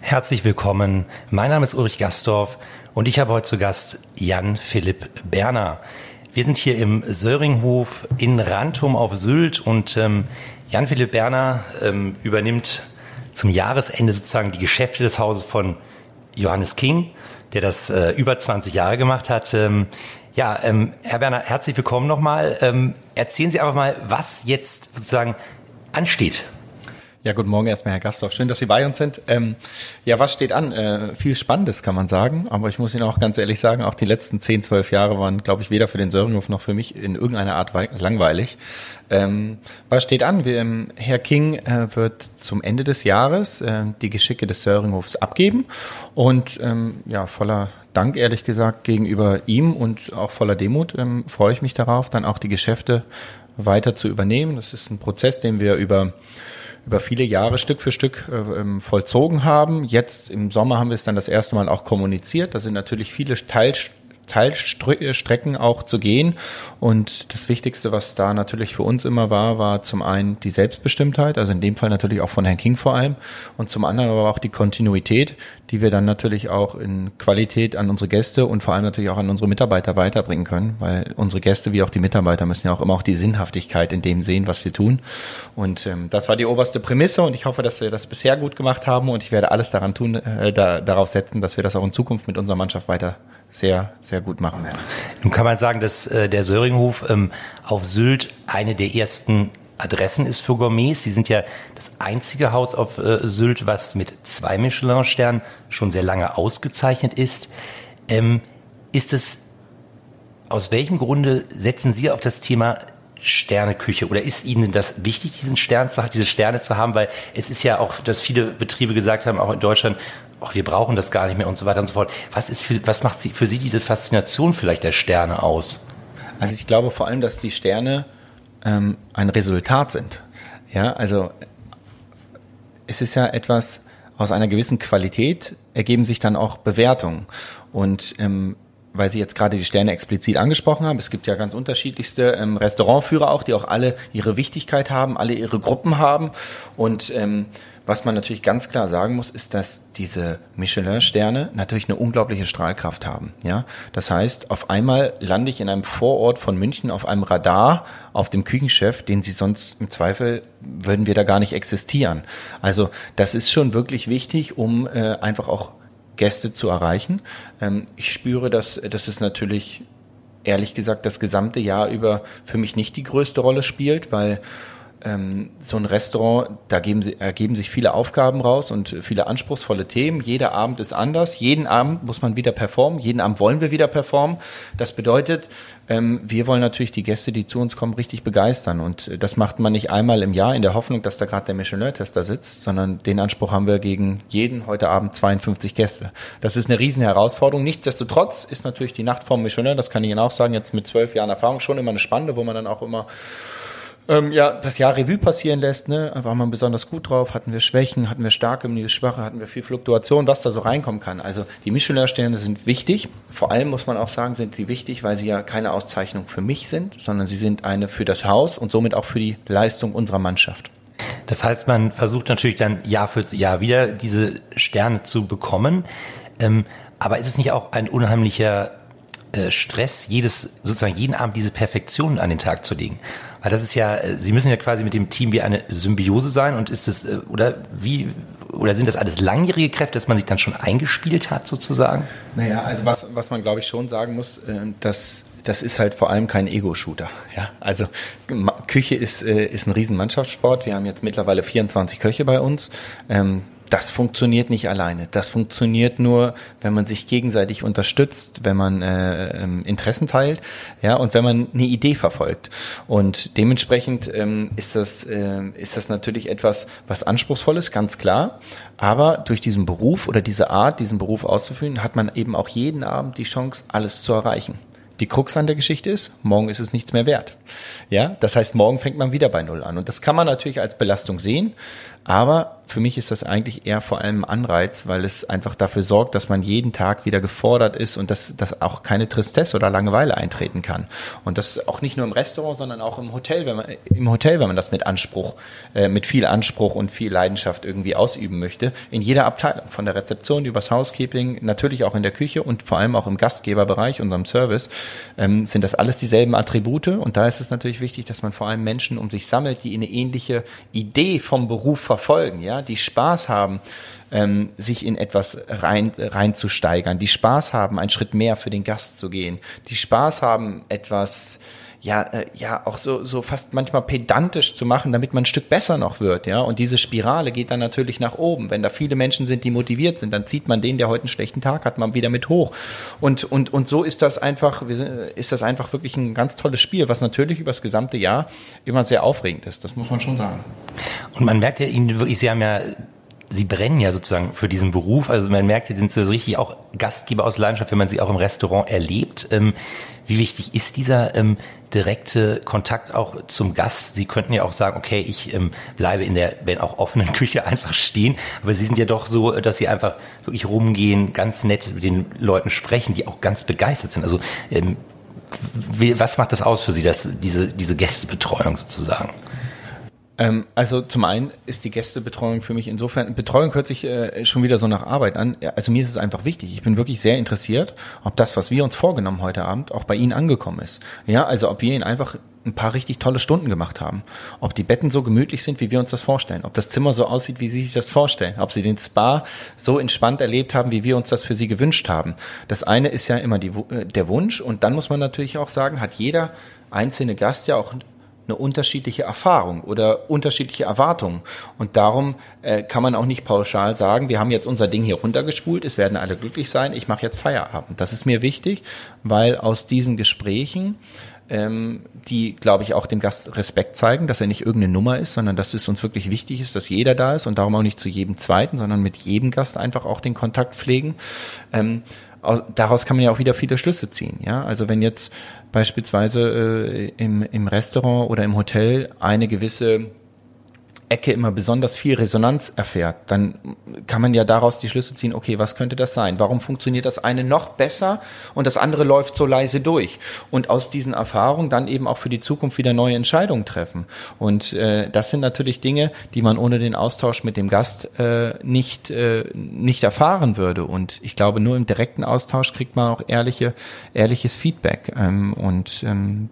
Herzlich willkommen. Mein Name ist Ulrich Gastorf und ich habe heute zu Gast Jan Philipp Berner. Wir sind hier im Söringhof in Rantum auf Sylt und ähm, Jan Philipp Berner ähm, übernimmt zum Jahresende sozusagen die Geschäfte des Hauses von Johannes King, der das äh, über 20 Jahre gemacht hat. Ähm, ja, ähm, Herr Berner, herzlich willkommen nochmal. Ähm, erzählen Sie einfach mal, was jetzt sozusagen ansteht ja, guten Morgen erstmal, Herr Gasthoff. Schön, dass Sie bei uns sind. Ähm, ja, was steht an? Äh, viel Spannendes kann man sagen, aber ich muss Ihnen auch ganz ehrlich sagen, auch die letzten 10, 12 Jahre waren, glaube ich, weder für den Söringhof noch für mich in irgendeiner Art langweilig. Ähm, was steht an? Wir, ähm, Herr King äh, wird zum Ende des Jahres äh, die Geschicke des Söringhofs abgeben und ähm, ja, voller Dank, ehrlich gesagt, gegenüber ihm und auch voller Demut ähm, freue ich mich darauf, dann auch die Geschäfte weiter zu übernehmen. Das ist ein Prozess, den wir über über viele Jahre Stück für Stück äh, ähm, vollzogen haben. Jetzt im Sommer haben wir es dann das erste Mal auch kommuniziert. Da sind natürlich viele Teil, Teilstrecken auch zu gehen. Und das Wichtigste, was da natürlich für uns immer war, war zum einen die Selbstbestimmtheit, also in dem Fall natürlich auch von Herrn King vor allem, und zum anderen aber auch die Kontinuität, die wir dann natürlich auch in Qualität an unsere Gäste und vor allem natürlich auch an unsere Mitarbeiter weiterbringen können, weil unsere Gäste wie auch die Mitarbeiter müssen ja auch immer auch die Sinnhaftigkeit in dem sehen, was wir tun. Und ähm, das war die oberste Prämisse und ich hoffe, dass wir das bisher gut gemacht haben und ich werde alles daran tun, äh, da, darauf setzen, dass wir das auch in Zukunft mit unserer Mannschaft weiter sehr, sehr gut machen werden. Nun kann man sagen, dass äh, der Söringhof ähm, auf Sylt eine der ersten Adressen ist für Gourmets. Sie sind ja das einzige Haus auf äh, Sylt, was mit zwei Michelin-Sternen schon sehr lange ausgezeichnet ist. Ähm, ist es, aus welchem Grunde setzen Sie auf das Thema Sterneküche oder ist Ihnen das wichtig, diesen Stern zu, diese Sterne zu haben? Weil es ist ja auch, dass viele Betriebe gesagt haben, auch in Deutschland, ach, wir brauchen das gar nicht mehr und so weiter und so fort. Was ist für, was macht sie, für Sie diese Faszination vielleicht der Sterne aus? Also ich glaube vor allem, dass die Sterne ähm, ein Resultat sind. Ja, also es ist ja etwas aus einer gewissen Qualität ergeben sich dann auch Bewertungen und ähm, weil Sie jetzt gerade die Sterne explizit angesprochen haben, es gibt ja ganz unterschiedlichste ähm, Restaurantführer auch, die auch alle ihre Wichtigkeit haben, alle ihre Gruppen haben und ähm, was man natürlich ganz klar sagen muss, ist, dass diese Michelin-Sterne natürlich eine unglaubliche Strahlkraft haben. Ja, das heißt, auf einmal lande ich in einem Vorort von München auf einem Radar auf dem Küchenchef, den sie sonst im Zweifel würden wir da gar nicht existieren. Also das ist schon wirklich wichtig, um äh, einfach auch Gäste zu erreichen. Ähm, ich spüre, dass, dass es natürlich ehrlich gesagt das gesamte Jahr über für mich nicht die größte Rolle spielt, weil ähm, so ein Restaurant, da geben ergeben sich viele Aufgaben raus und viele anspruchsvolle Themen. Jeder Abend ist anders. Jeden Abend muss man wieder performen. Jeden Abend wollen wir wieder performen. Das bedeutet, ähm, wir wollen natürlich die Gäste, die zu uns kommen, richtig begeistern. Und das macht man nicht einmal im Jahr in der Hoffnung, dass da gerade der Michelin-Tester sitzt, sondern den Anspruch haben wir gegen jeden heute Abend 52 Gäste. Das ist eine riesen Herausforderung. Nichtsdestotrotz ist natürlich die Nacht vorm Michelin, das kann ich Ihnen auch sagen, jetzt mit zwölf Jahren Erfahrung schon immer eine spannende, wo man dann auch immer ähm, ja, das Jahr Revue passieren lässt, ne? War man besonders gut drauf, hatten wir Schwächen, hatten wir starke, schwache, hatten wir viel Fluktuation, was da so reinkommen kann. Also die Michelin-Sterne sind wichtig. Vor allem muss man auch sagen, sind sie wichtig, weil sie ja keine Auszeichnung für mich sind, sondern sie sind eine für das Haus und somit auch für die Leistung unserer Mannschaft. Das heißt, man versucht natürlich dann Jahr für Jahr wieder diese Sterne zu bekommen. Ähm, aber ist es nicht auch ein unheimlicher äh, Stress, jedes, sozusagen jeden Abend diese Perfektion an den Tag zu legen? Weil das ist ja, äh, Sie müssen ja quasi mit dem Team wie eine Symbiose sein und ist es, äh, oder wie, oder sind das alles langjährige Kräfte, dass man sich dann schon eingespielt hat sozusagen? Naja, also was, was man glaube ich schon sagen muss, äh, dass das ist halt vor allem kein Ego-Shooter. Ja, also Küche ist, ist ein Riesenmannschaftssport. Wir haben jetzt mittlerweile 24 Köche bei uns. Ähm, das funktioniert nicht alleine. Das funktioniert nur, wenn man sich gegenseitig unterstützt, wenn man äh, ähm, Interessen teilt, ja, und wenn man eine Idee verfolgt. Und dementsprechend ähm, ist das äh, ist das natürlich etwas, was anspruchsvoll ist, ganz klar. Aber durch diesen Beruf oder diese Art, diesen Beruf auszuführen, hat man eben auch jeden Abend die Chance, alles zu erreichen. Die Krux an der Geschichte ist, morgen ist es nichts mehr wert. Ja, das heißt, morgen fängt man wieder bei Null an. Und das kann man natürlich als Belastung sehen. Aber für mich ist das eigentlich eher vor allem Anreiz, weil es einfach dafür sorgt, dass man jeden Tag wieder gefordert ist und dass, dass auch keine Tristesse oder Langeweile eintreten kann. Und das auch nicht nur im Restaurant, sondern auch im Hotel, wenn man, im Hotel, wenn man das mit Anspruch, äh, mit viel Anspruch und viel Leidenschaft irgendwie ausüben möchte. In jeder Abteilung, von der Rezeption übers Housekeeping, natürlich auch in der Küche und vor allem auch im Gastgeberbereich, unserem Service, ähm, sind das alles dieselben Attribute. Und da ist es natürlich wichtig, dass man vor allem Menschen um sich sammelt, die eine ähnliche Idee vom Beruf verfolgen, ja, die Spaß haben, ähm, sich in etwas rein, reinzusteigern, die Spaß haben, einen Schritt mehr für den Gast zu gehen, die Spaß haben, etwas ja, äh, ja, auch so, so fast manchmal pedantisch zu machen, damit man ein Stück besser noch wird, ja. Und diese Spirale geht dann natürlich nach oben. Wenn da viele Menschen sind, die motiviert sind, dann zieht man den, der heute einen schlechten Tag hat, mal wieder mit hoch. Und, und, und so ist das einfach, ist das einfach wirklich ein ganz tolles Spiel, was natürlich über das gesamte Jahr immer sehr aufregend ist. Das muss man schon sagen. Und man merkt ja Ihnen wirklich, Sie haben ja Sie brennen ja sozusagen für diesen Beruf. Also man merkt, Sie sind so richtig auch Gastgeber aus Leidenschaft, wenn man Sie auch im Restaurant erlebt. Ähm, wie wichtig ist dieser ähm, direkte Kontakt auch zum Gast? Sie könnten ja auch sagen, okay, ich ähm, bleibe in der, wenn auch offenen Küche einfach stehen. Aber Sie sind ja doch so, dass Sie einfach wirklich rumgehen, ganz nett mit den Leuten sprechen, die auch ganz begeistert sind. Also ähm, wie, was macht das aus für Sie, dass diese, diese Gästebetreuung sozusagen? Ähm, also zum einen ist die Gästebetreuung für mich insofern, Betreuung hört sich äh, schon wieder so nach Arbeit an. Also mir ist es einfach wichtig. Ich bin wirklich sehr interessiert, ob das, was wir uns vorgenommen heute Abend, auch bei Ihnen angekommen ist. Ja, also ob wir Ihnen einfach ein paar richtig tolle Stunden gemacht haben. Ob die Betten so gemütlich sind, wie wir uns das vorstellen. Ob das Zimmer so aussieht, wie Sie sich das vorstellen. Ob Sie den Spa so entspannt erlebt haben, wie wir uns das für Sie gewünscht haben. Das eine ist ja immer die, äh, der Wunsch und dann muss man natürlich auch sagen, hat jeder einzelne Gast ja auch eine unterschiedliche Erfahrung oder unterschiedliche Erwartungen. Und darum äh, kann man auch nicht pauschal sagen, wir haben jetzt unser Ding hier runtergespult, es werden alle glücklich sein, ich mache jetzt Feierabend. Das ist mir wichtig, weil aus diesen Gesprächen ähm, die, glaube ich, auch dem Gast Respekt zeigen, dass er nicht irgendeine Nummer ist, sondern dass es uns wirklich wichtig ist, dass jeder da ist und darum auch nicht zu jedem Zweiten, sondern mit jedem Gast einfach auch den Kontakt pflegen. Ähm, daraus kann man ja auch wieder viele Schlüsse ziehen. Ja, also wenn jetzt beispielsweise äh, im, im Restaurant oder im Hotel eine gewisse Ecke immer besonders viel Resonanz erfährt, dann kann man ja daraus die Schlüsse ziehen, okay, was könnte das sein? Warum funktioniert das eine noch besser und das andere läuft so leise durch? Und aus diesen Erfahrungen dann eben auch für die Zukunft wieder neue Entscheidungen treffen. Und äh, das sind natürlich Dinge, die man ohne den Austausch mit dem Gast äh, nicht, äh, nicht erfahren würde. Und ich glaube, nur im direkten Austausch kriegt man auch ehrliche, ehrliches Feedback. Ähm, und ähm,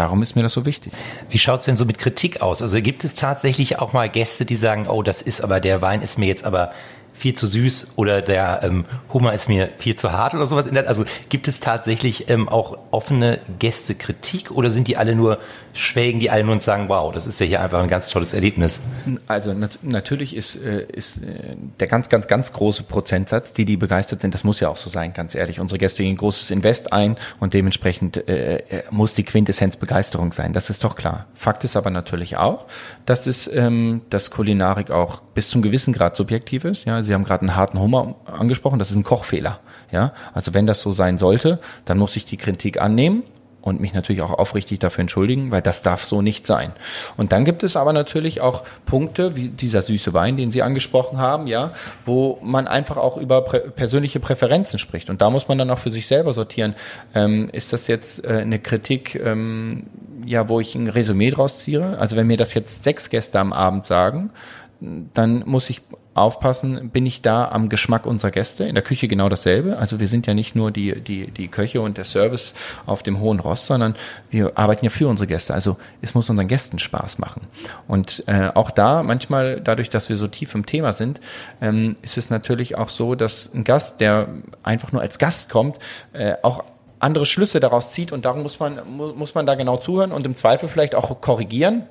Darum ist mir das so wichtig. Wie schaut's denn so mit Kritik aus? Also gibt es tatsächlich auch mal Gäste, die sagen, oh, das ist aber, der Wein ist mir jetzt aber viel zu süß oder der ähm, Hummer ist mir viel zu hart oder sowas. Also gibt es tatsächlich ähm, auch offene Gästekritik oder sind die alle nur schwelgen, die alle nur sagen, wow, das ist ja hier einfach ein ganz tolles Erlebnis? Also nat natürlich ist, äh, ist äh, der ganz, ganz, ganz große Prozentsatz, die die begeistert sind, das muss ja auch so sein, ganz ehrlich. Unsere Gäste gehen großes Invest ein und dementsprechend äh, äh, muss die Quintessenz Begeisterung sein. Das ist doch klar. Fakt ist aber natürlich auch, dass es, ähm, dass Kulinarik auch bis zum gewissen Grad subjektiv ist. Ja, Sie haben gerade einen harten Hummer angesprochen, das ist ein Kochfehler. Ja, also wenn das so sein sollte, dann muss ich die Kritik annehmen und mich natürlich auch aufrichtig dafür entschuldigen, weil das darf so nicht sein. Und dann gibt es aber natürlich auch Punkte, wie dieser süße Wein, den Sie angesprochen haben, ja, wo man einfach auch über prä persönliche Präferenzen spricht. Und da muss man dann auch für sich selber sortieren. Ähm, ist das jetzt äh, eine Kritik, ähm, ja, wo ich ein Resümee draus ziehe? Also wenn mir das jetzt sechs Gäste am Abend sagen, dann muss ich aufpassen, bin ich da am Geschmack unserer Gäste. In der Küche genau dasselbe. Also wir sind ja nicht nur die, die, die Köche und der Service auf dem hohen Rost, sondern wir arbeiten ja für unsere Gäste. Also es muss unseren Gästen Spaß machen. Und äh, auch da, manchmal dadurch, dass wir so tief im Thema sind, ähm, ist es natürlich auch so, dass ein Gast, der einfach nur als Gast kommt, äh, auch andere Schlüsse daraus zieht und darum muss man, muss man da genau zuhören und im Zweifel vielleicht auch korrigieren.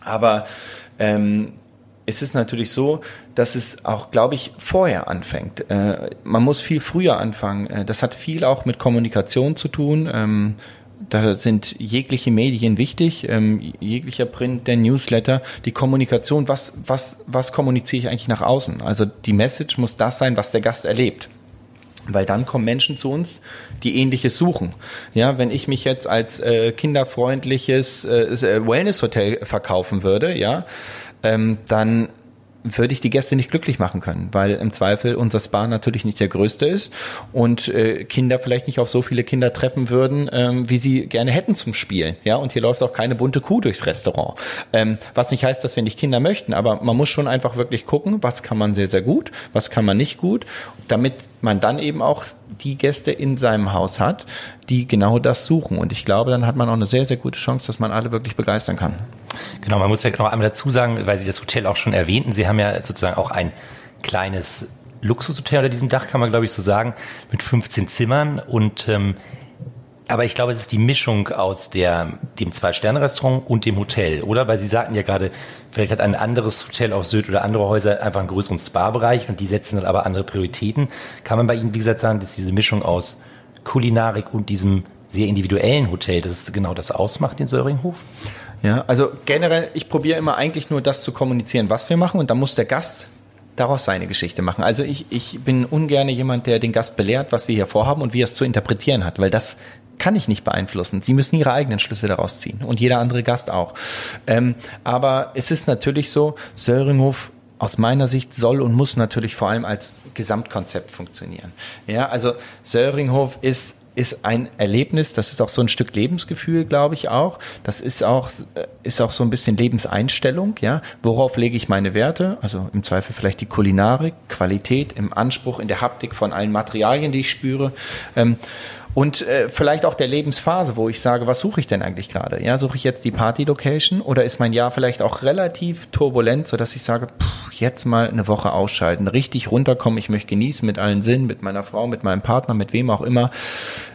Aber ähm, es ist natürlich so, dass es auch, glaube ich, vorher anfängt. Äh, man muss viel früher anfangen. Äh, das hat viel auch mit Kommunikation zu tun. Ähm, da sind jegliche Medien wichtig, ähm, jeglicher Print, der Newsletter, die Kommunikation, was, was, was kommuniziere ich eigentlich nach außen? Also die Message muss das sein, was der Gast erlebt. Weil dann kommen Menschen zu uns, die ähnliches suchen. Ja, wenn ich mich jetzt als äh, kinderfreundliches äh, Wellness-Hotel verkaufen würde, ja, ähm, dann würde ich die Gäste nicht glücklich machen können, weil im Zweifel unser Spa natürlich nicht der größte ist und äh, Kinder vielleicht nicht auf so viele Kinder treffen würden, ähm, wie sie gerne hätten zum Spielen. Ja, und hier läuft auch keine bunte Kuh durchs Restaurant. Ähm, was nicht heißt, dass wir nicht Kinder möchten, aber man muss schon einfach wirklich gucken, was kann man sehr, sehr gut, was kann man nicht gut, damit man dann eben auch die Gäste in seinem Haus hat, die genau das suchen. Und ich glaube, dann hat man auch eine sehr, sehr gute Chance, dass man alle wirklich begeistern kann. Genau, man muss ja noch einmal dazu sagen, weil Sie das Hotel auch schon erwähnten, Sie haben ja sozusagen auch ein kleines Luxushotel unter diesem Dach, kann man glaube ich so sagen, mit 15 Zimmern und ähm, aber ich glaube, es ist die Mischung aus der, dem Zwei-Sterne-Restaurant und dem Hotel, oder? Weil Sie sagten ja gerade, vielleicht hat ein anderes Hotel auf Sylt oder andere Häuser einfach einen größeren Spa-Bereich und die setzen dann aber andere Prioritäten. Kann man bei Ihnen, wie gesagt, sagen, dass diese Mischung aus Kulinarik und diesem sehr individuellen Hotel, dass es genau das ausmacht, den Söringhof? Ja, also generell, ich probiere immer eigentlich nur das zu kommunizieren, was wir machen und dann muss der Gast daraus seine Geschichte machen. Also ich, ich bin ungern jemand, der den Gast belehrt, was wir hier vorhaben und wie er es zu interpretieren hat, weil das kann ich nicht beeinflussen. Sie müssen ihre eigenen Schlüsse daraus ziehen und jeder andere Gast auch. Ähm, aber es ist natürlich so, Söringhof aus meiner Sicht soll und muss natürlich vor allem als Gesamtkonzept funktionieren. Ja, also Söringhof ist ist ein Erlebnis, das ist auch so ein Stück Lebensgefühl, glaube ich auch. Das ist auch, ist auch so ein bisschen Lebenseinstellung, ja. Worauf lege ich meine Werte? Also im Zweifel vielleicht die Kulinarik, Qualität, im Anspruch, in der Haptik von allen Materialien, die ich spüre. Ähm, und äh, vielleicht auch der Lebensphase, wo ich sage, was suche ich denn eigentlich gerade? Ja, suche ich jetzt die Party-Location oder ist mein Jahr vielleicht auch relativ turbulent, sodass ich sage, pff, jetzt mal eine Woche ausschalten, richtig runterkommen, ich möchte genießen mit allen Sinnen, mit meiner Frau, mit meinem Partner, mit wem auch immer,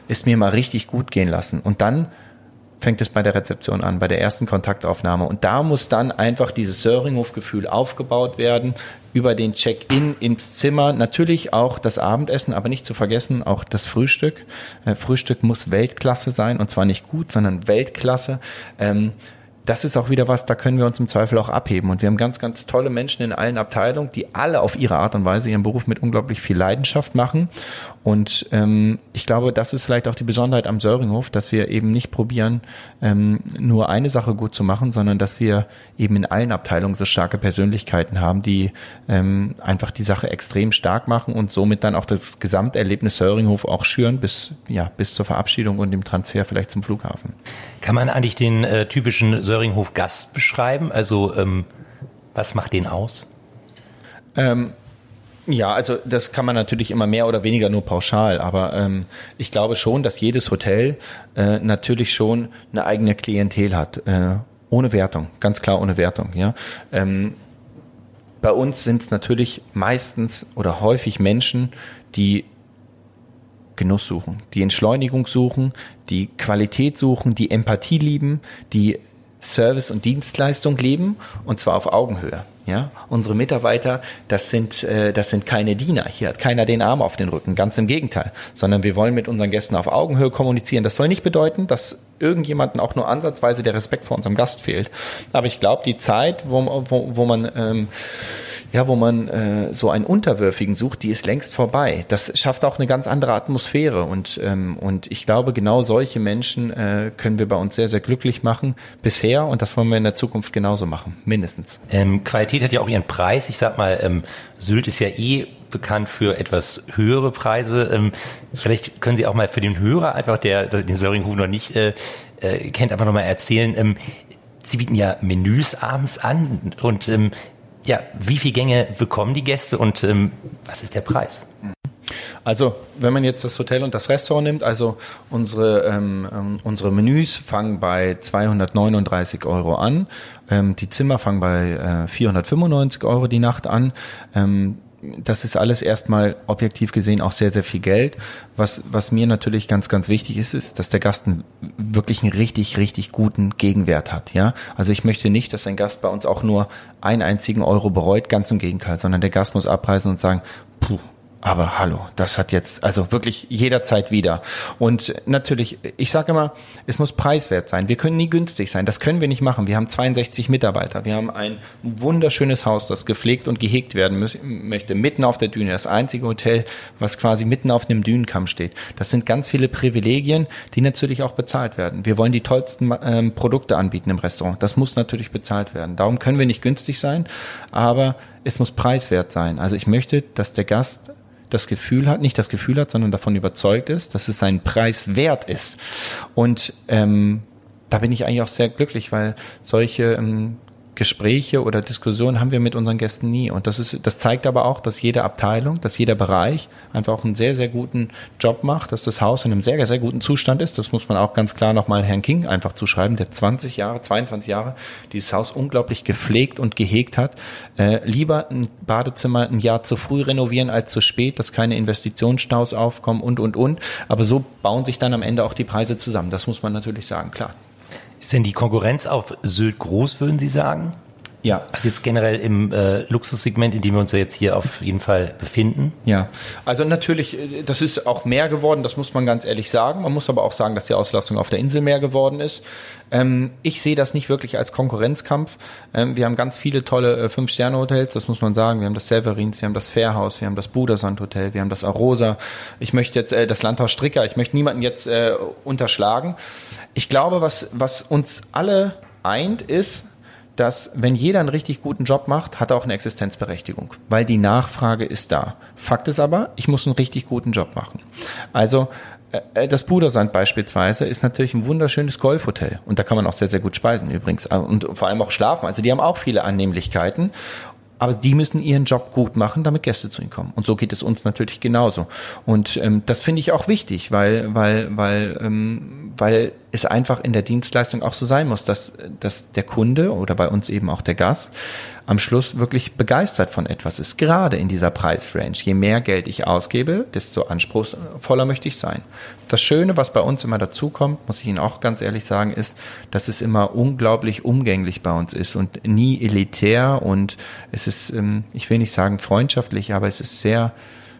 ist mir mal richtig gut gehen lassen. Und dann fängt es bei der Rezeption an, bei der ersten Kontaktaufnahme. Und da muss dann einfach dieses Söringhof-Gefühl aufgebaut werden, über den Check-in ins Zimmer. Natürlich auch das Abendessen, aber nicht zu vergessen, auch das Frühstück. Äh, Frühstück muss Weltklasse sein und zwar nicht gut, sondern Weltklasse. Ähm, das ist auch wieder was, da können wir uns im Zweifel auch abheben. Und wir haben ganz, ganz tolle Menschen in allen Abteilungen, die alle auf ihre Art und Weise ihren Beruf mit unglaublich viel Leidenschaft machen. Und ähm, ich glaube, das ist vielleicht auch die Besonderheit am Söringhof, dass wir eben nicht probieren, ähm, nur eine Sache gut zu machen, sondern dass wir eben in allen Abteilungen so starke Persönlichkeiten haben, die ähm, einfach die Sache extrem stark machen und somit dann auch das Gesamterlebnis Söringhof auch schüren bis, ja, bis zur Verabschiedung und dem Transfer vielleicht zum Flughafen. Kann man eigentlich den äh, typischen Söringhof Gast beschreiben? Also ähm, was macht den aus? Ähm, ja, also das kann man natürlich immer mehr oder weniger nur pauschal, aber ähm, ich glaube schon, dass jedes Hotel äh, natürlich schon eine eigene Klientel hat, äh, ohne Wertung, ganz klar ohne Wertung. Ja, ähm, bei uns sind es natürlich meistens oder häufig Menschen, die Genuss suchen, die Entschleunigung suchen, die Qualität suchen, die Empathie lieben, die Service und Dienstleistung leben und zwar auf Augenhöhe. Ja, unsere Mitarbeiter, das sind, äh, das sind keine Diener. Hier hat keiner den Arm auf den Rücken. Ganz im Gegenteil. Sondern wir wollen mit unseren Gästen auf Augenhöhe kommunizieren. Das soll nicht bedeuten, dass irgendjemanden auch nur ansatzweise der Respekt vor unserem Gast fehlt. Aber ich glaube, die Zeit, wo, wo, wo man ähm, ja, wo man äh, so einen Unterwürfigen sucht, die ist längst vorbei. Das schafft auch eine ganz andere Atmosphäre und ähm, und ich glaube, genau solche Menschen äh, können wir bei uns sehr sehr glücklich machen bisher und das wollen wir in der Zukunft genauso machen, mindestens. Ähm, Qualität hat ja auch ihren Preis. Ich sag mal, ähm, Sylt ist ja eh bekannt für etwas höhere Preise. Ähm, vielleicht können Sie auch mal für den Hörer einfach, der den Söringhof noch nicht äh, äh, kennt, einfach nochmal erzählen. Ähm, Sie bieten ja Menüs abends an und ähm, ja, wie viele Gänge bekommen die Gäste und ähm, was ist der Preis? Also, wenn man jetzt das Hotel und das Restaurant nimmt, also unsere, ähm, ähm unsere Menüs fangen bei 239 Euro an, ähm, die Zimmer fangen bei äh, 495 Euro die Nacht an. Ähm, das ist alles erstmal objektiv gesehen auch sehr, sehr viel Geld. Was, was mir natürlich ganz, ganz wichtig ist, ist, dass der Gast einen, wirklich einen richtig, richtig guten Gegenwert hat. Ja, also ich möchte nicht, dass ein Gast bei uns auch nur einen einzigen Euro bereut, ganz im Gegenteil, sondern der Gast muss abreisen und sagen, puh, aber hallo, das hat jetzt also wirklich jederzeit wieder. Und natürlich, ich sage immer, es muss preiswert sein. Wir können nie günstig sein. Das können wir nicht machen. Wir haben 62 Mitarbeiter. Wir haben ein wunderschönes Haus, das gepflegt und gehegt werden möchte, mitten auf der Düne. Das einzige Hotel, was quasi mitten auf einem Dünenkamm steht. Das sind ganz viele Privilegien, die natürlich auch bezahlt werden. Wir wollen die tollsten ähm, Produkte anbieten im Restaurant. Das muss natürlich bezahlt werden. Darum können wir nicht günstig sein, aber es muss preiswert sein. Also ich möchte, dass der Gast das Gefühl hat, nicht das Gefühl hat, sondern davon überzeugt ist, dass es seinen Preis wert ist. Und ähm, da bin ich eigentlich auch sehr glücklich, weil solche ähm, Gespräche oder Diskussionen haben wir mit unseren Gästen nie. Und das ist, das zeigt aber auch, dass jede Abteilung, dass jeder Bereich einfach auch einen sehr, sehr guten Job macht, dass das Haus in einem sehr, sehr guten Zustand ist. Das muss man auch ganz klar nochmal Herrn King einfach zuschreiben, der 20 Jahre, 22 Jahre dieses Haus unglaublich gepflegt und gehegt hat. Äh, lieber ein Badezimmer ein Jahr zu früh renovieren als zu spät, dass keine Investitionsstaus aufkommen und, und, und. Aber so bauen sich dann am Ende auch die Preise zusammen. Das muss man natürlich sagen, klar. Ist denn die Konkurrenz auf Sylt groß, würden Sie sagen? Ja. Also jetzt generell im äh, Luxussegment, in dem wir uns ja jetzt hier auf jeden Fall befinden. Ja, also natürlich, äh, das ist auch mehr geworden, das muss man ganz ehrlich sagen. Man muss aber auch sagen, dass die Auslastung auf der Insel mehr geworden ist. Ähm, ich sehe das nicht wirklich als Konkurrenzkampf. Ähm, wir haben ganz viele tolle äh, Fünf-Sterne-Hotels, das muss man sagen. Wir haben das Severins, wir haben das Fairhaus, wir haben das Budersand Hotel, wir haben das Arosa. Ich möchte jetzt äh, das Landhaus Stricker, ich möchte niemanden jetzt äh, unterschlagen. Ich glaube, was, was uns alle eint, ist, dass wenn jeder einen richtig guten Job macht, hat er auch eine Existenzberechtigung, weil die Nachfrage ist da. Fakt ist aber, ich muss einen richtig guten Job machen. Also äh, äh, das Budersand beispielsweise ist natürlich ein wunderschönes Golfhotel und da kann man auch sehr, sehr gut speisen übrigens und vor allem auch schlafen. Also die haben auch viele Annehmlichkeiten aber die müssen ihren Job gut machen, damit Gäste zu ihnen kommen. Und so geht es uns natürlich genauso. Und ähm, das finde ich auch wichtig, weil, weil, weil, ähm, weil es einfach in der Dienstleistung auch so sein muss, dass, dass der Kunde oder bei uns eben auch der Gast am Schluss wirklich begeistert von etwas ist, gerade in dieser Preisrange. Je mehr Geld ich ausgebe, desto anspruchsvoller möchte ich sein. Das Schöne, was bei uns immer dazukommt, muss ich Ihnen auch ganz ehrlich sagen, ist, dass es immer unglaublich umgänglich bei uns ist und nie elitär und es ist, ähm, ich will nicht sagen freundschaftlich, aber es ist sehr,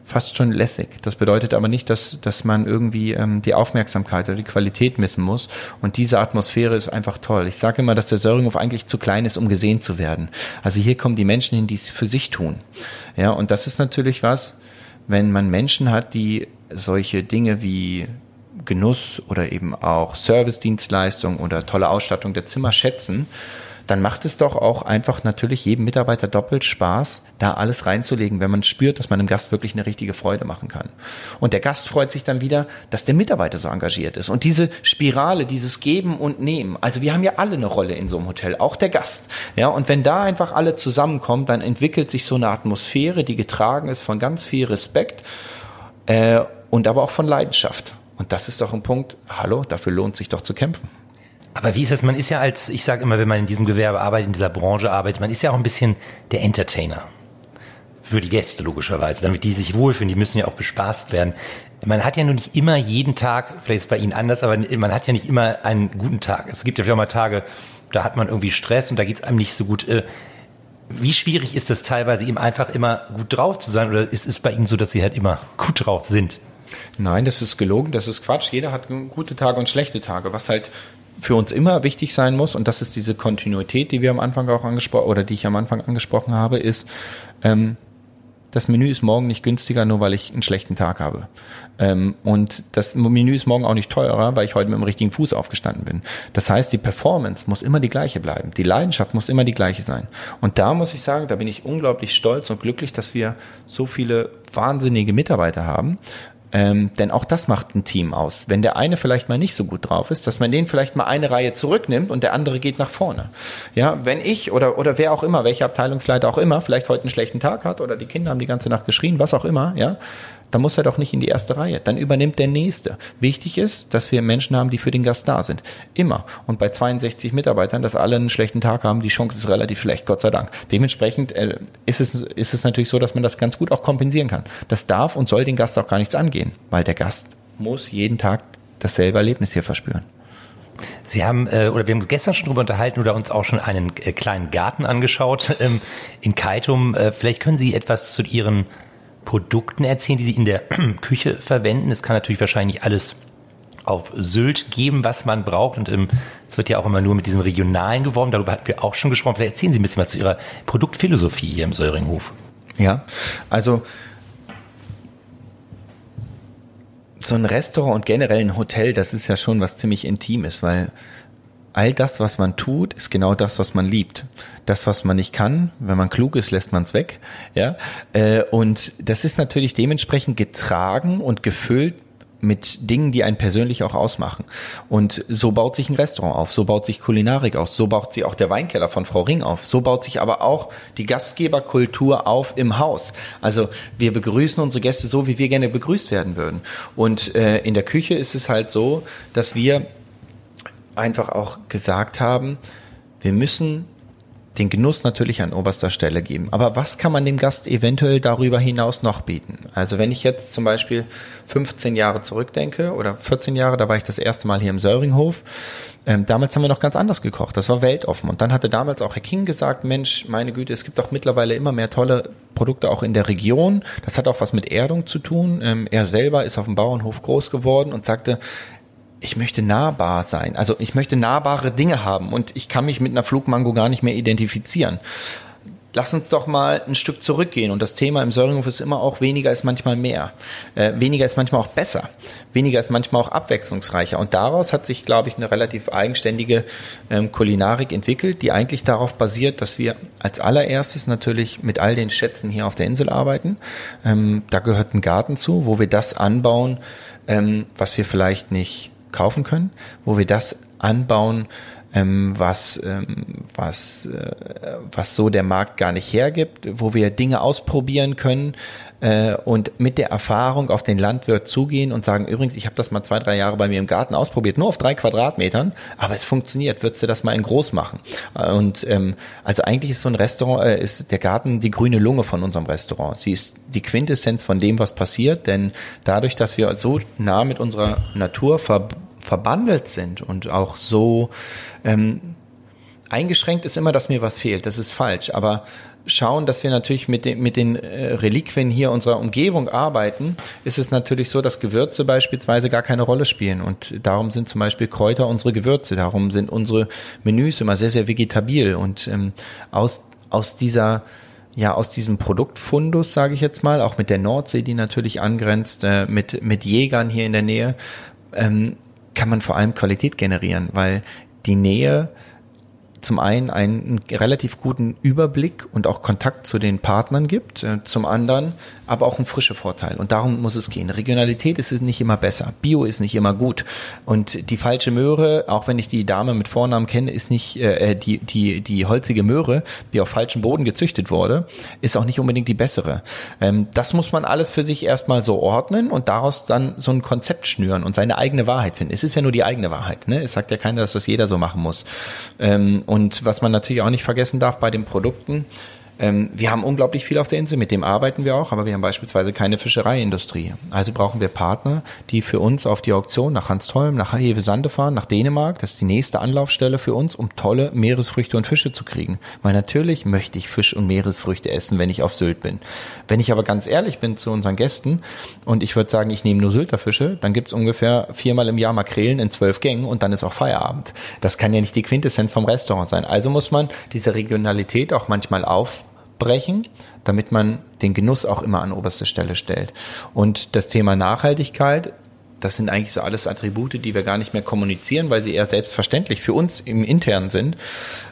fast schon lässig. Das bedeutet aber nicht, dass, dass man irgendwie ähm, die Aufmerksamkeit oder die Qualität missen muss. Und diese Atmosphäre ist einfach toll. Ich sage immer, dass der Söringhof eigentlich zu klein ist, um gesehen zu werden. Also hier kommen die Menschen hin, die es für sich tun. Ja, und das ist natürlich was, wenn man Menschen hat, die solche Dinge wie Genuss oder eben auch Servicedienstleistung oder tolle Ausstattung der Zimmer schätzen, dann macht es doch auch einfach natürlich jedem Mitarbeiter doppelt Spaß, da alles reinzulegen, wenn man spürt, dass man dem Gast wirklich eine richtige Freude machen kann. Und der Gast freut sich dann wieder, dass der Mitarbeiter so engagiert ist. Und diese Spirale, dieses Geben und Nehmen, also wir haben ja alle eine Rolle in so einem Hotel, auch der Gast. Ja, und wenn da einfach alle zusammenkommen, dann entwickelt sich so eine Atmosphäre, die getragen ist von ganz viel Respekt äh, und aber auch von Leidenschaft. Und das ist doch ein Punkt, hallo, dafür lohnt sich doch zu kämpfen. Aber wie ist das? Man ist ja als, ich sage immer, wenn man in diesem Gewerbe arbeitet, in dieser Branche arbeitet, man ist ja auch ein bisschen der Entertainer. Für die Gäste logischerweise, damit die sich wohlfühlen, die müssen ja auch bespaßt werden. Man hat ja nur nicht immer jeden Tag, vielleicht ist es bei Ihnen anders, aber man hat ja nicht immer einen guten Tag. Es gibt ja vielleicht auch mal Tage, da hat man irgendwie Stress und da geht es einem nicht so gut. Äh, wie schwierig ist das teilweise, ihm einfach immer gut drauf zu sein? Oder ist es bei Ihnen so, dass Sie halt immer gut drauf sind? Nein, das ist gelogen, das ist Quatsch. Jeder hat gute Tage und schlechte Tage. Was halt für uns immer wichtig sein muss, und das ist diese Kontinuität, die wir am Anfang auch angesprochen, oder die ich am Anfang angesprochen habe, ist, ähm, das Menü ist morgen nicht günstiger, nur weil ich einen schlechten Tag habe. Ähm, und das Menü ist morgen auch nicht teurer, weil ich heute mit dem richtigen Fuß aufgestanden bin. Das heißt, die Performance muss immer die gleiche bleiben. Die Leidenschaft muss immer die gleiche sein. Und da muss ich sagen, da bin ich unglaublich stolz und glücklich, dass wir so viele wahnsinnige Mitarbeiter haben, ähm, denn auch das macht ein Team aus. Wenn der eine vielleicht mal nicht so gut drauf ist, dass man den vielleicht mal eine Reihe zurücknimmt und der andere geht nach vorne. Ja, wenn ich oder, oder wer auch immer, welcher Abteilungsleiter auch immer, vielleicht heute einen schlechten Tag hat oder die Kinder haben die ganze Nacht geschrien, was auch immer, ja, dann muss er doch nicht in die erste Reihe. Dann übernimmt der Nächste. Wichtig ist, dass wir Menschen haben, die für den Gast da sind. Immer. Und bei 62 Mitarbeitern, dass alle einen schlechten Tag haben, die Chance ist relativ schlecht, Gott sei Dank. Dementsprechend äh, ist, es, ist es natürlich so, dass man das ganz gut auch kompensieren kann. Das darf und soll den Gast auch gar nichts angehen, weil der Gast muss jeden Tag dasselbe Erlebnis hier verspüren. Sie haben, äh, oder wir haben gestern schon drüber unterhalten oder uns auch schon einen äh, kleinen Garten angeschaut ähm, in Kaitum. Vielleicht können Sie etwas zu Ihren Produkten erzählen, die Sie in der Küche verwenden. Es kann natürlich wahrscheinlich alles auf Sylt geben, was man braucht. Und ähm, es wird ja auch immer nur mit diesem Regionalen geworben. Darüber hatten wir auch schon gesprochen. Vielleicht erzählen Sie ein bisschen was zu Ihrer Produktphilosophie hier im Söringhof. Ja, also so ein Restaurant und generell ein Hotel, das ist ja schon was ziemlich Intimes, weil all das, was man tut, ist genau das, was man liebt. Das, was man nicht kann, wenn man klug ist, lässt man es weg. Ja, äh, und das ist natürlich dementsprechend getragen und gefüllt mit Dingen, die einen persönlich auch ausmachen. Und so baut sich ein Restaurant auf, so baut sich Kulinarik auf, so baut sich auch der Weinkeller von Frau Ring auf, so baut sich aber auch die Gastgeberkultur auf im Haus. Also wir begrüßen unsere Gäste so, wie wir gerne begrüßt werden würden. Und äh, in der Küche ist es halt so, dass wir einfach auch gesagt haben, wir müssen den Genuss natürlich an oberster Stelle geben. Aber was kann man dem Gast eventuell darüber hinaus noch bieten? Also wenn ich jetzt zum Beispiel 15 Jahre zurückdenke oder 14 Jahre, da war ich das erste Mal hier im Söringhof. Ähm, damals haben wir noch ganz anders gekocht. Das war weltoffen. Und dann hatte damals auch Herr King gesagt, Mensch, meine Güte, es gibt auch mittlerweile immer mehr tolle Produkte auch in der Region. Das hat auch was mit Erdung zu tun. Ähm, er selber ist auf dem Bauernhof groß geworden und sagte, ich möchte nahbar sein. Also ich möchte nahbare Dinge haben und ich kann mich mit einer Flugmango gar nicht mehr identifizieren. Lass uns doch mal ein Stück zurückgehen. Und das Thema im Söringhof ist immer auch weniger ist manchmal mehr. Äh, weniger ist manchmal auch besser. Weniger ist manchmal auch abwechslungsreicher. Und daraus hat sich, glaube ich, eine relativ eigenständige ähm, Kulinarik entwickelt, die eigentlich darauf basiert, dass wir als allererstes natürlich mit all den Schätzen hier auf der Insel arbeiten. Ähm, da gehört ein Garten zu, wo wir das anbauen, ähm, was wir vielleicht nicht kaufen können, wo wir das anbauen, ähm, was, ähm, was, äh, was so der Markt gar nicht hergibt, wo wir Dinge ausprobieren können äh, und mit der Erfahrung auf den Landwirt zugehen und sagen, übrigens, ich habe das mal zwei, drei Jahre bei mir im Garten ausprobiert, nur auf drei Quadratmetern, aber es funktioniert, würdest du das mal in groß machen? Und ähm, also eigentlich ist so ein Restaurant, äh, ist der Garten die grüne Lunge von unserem Restaurant. Sie ist die Quintessenz von dem, was passiert, denn dadurch, dass wir so nah mit unserer Natur verbunden verbandelt sind und auch so ähm, eingeschränkt ist immer, dass mir was fehlt. Das ist falsch. Aber schauen, dass wir natürlich mit den, mit den äh, Reliquien hier unserer Umgebung arbeiten, ist es natürlich so, dass Gewürze beispielsweise gar keine Rolle spielen. Und darum sind zum Beispiel Kräuter unsere Gewürze. Darum sind unsere Menüs immer sehr, sehr vegetabil. Und ähm, aus, aus dieser ja aus diesem Produktfundus, sage ich jetzt mal, auch mit der Nordsee, die natürlich angrenzt, äh, mit mit Jägern hier in der Nähe, ähm, kann man vor allem Qualität generieren, weil die Nähe zum einen einen relativ guten Überblick und auch Kontakt zu den Partnern gibt, äh, zum anderen aber auch ein frischer Vorteil. Und darum muss es gehen. Regionalität ist nicht immer besser. Bio ist nicht immer gut. Und die falsche Möhre, auch wenn ich die Dame mit Vornamen kenne, ist nicht äh, äh die, die, die holzige Möhre, die auf falschem Boden gezüchtet wurde, ist auch nicht unbedingt die bessere. Ähm, das muss man alles für sich erstmal so ordnen und daraus dann so ein Konzept schnüren und seine eigene Wahrheit finden. Es ist ja nur die eigene Wahrheit. Ne? Es sagt ja keiner, dass das jeder so machen muss. Ähm, und was man natürlich auch nicht vergessen darf bei den Produkten, ähm, wir haben unglaublich viel auf der Insel, mit dem arbeiten wir auch, aber wir haben beispielsweise keine Fischereiindustrie. Also brauchen wir Partner, die für uns auf die Auktion nach Hanstholm, nach Hevesande fahren, nach Dänemark. Das ist die nächste Anlaufstelle für uns, um tolle Meeresfrüchte und Fische zu kriegen. Weil natürlich möchte ich Fisch und Meeresfrüchte essen, wenn ich auf Sylt bin. Wenn ich aber ganz ehrlich bin zu unseren Gästen und ich würde sagen, ich nehme nur Sylter Fische, dann gibt's ungefähr viermal im Jahr Makrelen in zwölf Gängen und dann ist auch Feierabend. Das kann ja nicht die Quintessenz vom Restaurant sein. Also muss man diese Regionalität auch manchmal auf brechen, damit man den Genuss auch immer an oberste Stelle stellt. Und das Thema Nachhaltigkeit das sind eigentlich so alles Attribute, die wir gar nicht mehr kommunizieren, weil sie eher selbstverständlich für uns im Internen sind.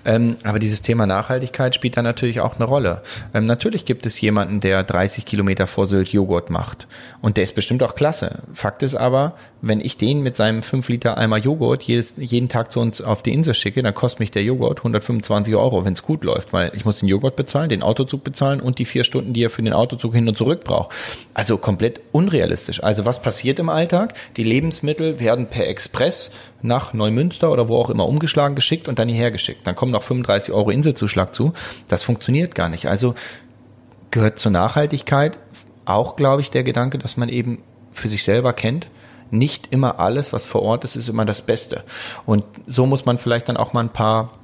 Ähm, aber dieses Thema Nachhaltigkeit spielt da natürlich auch eine Rolle. Ähm, natürlich gibt es jemanden, der 30 Kilometer vor Sylt Joghurt macht. Und der ist bestimmt auch klasse. Fakt ist aber, wenn ich den mit seinem 5 Liter Eimer Joghurt jedes, jeden Tag zu uns auf die Insel schicke, dann kostet mich der Joghurt 125 Euro, wenn es gut läuft, weil ich muss den Joghurt bezahlen, den Autozug bezahlen und die vier Stunden, die er für den Autozug hin und zurück braucht. Also komplett unrealistisch. Also was passiert im Alltag? Die Lebensmittel werden per Express nach Neumünster oder wo auch immer umgeschlagen geschickt und dann hierher geschickt. Dann kommen noch 35 Euro Inselzuschlag zu. Das funktioniert gar nicht. Also gehört zur Nachhaltigkeit auch, glaube ich, der Gedanke, dass man eben für sich selber kennt, nicht immer alles, was vor Ort ist, ist immer das Beste. Und so muss man vielleicht dann auch mal ein paar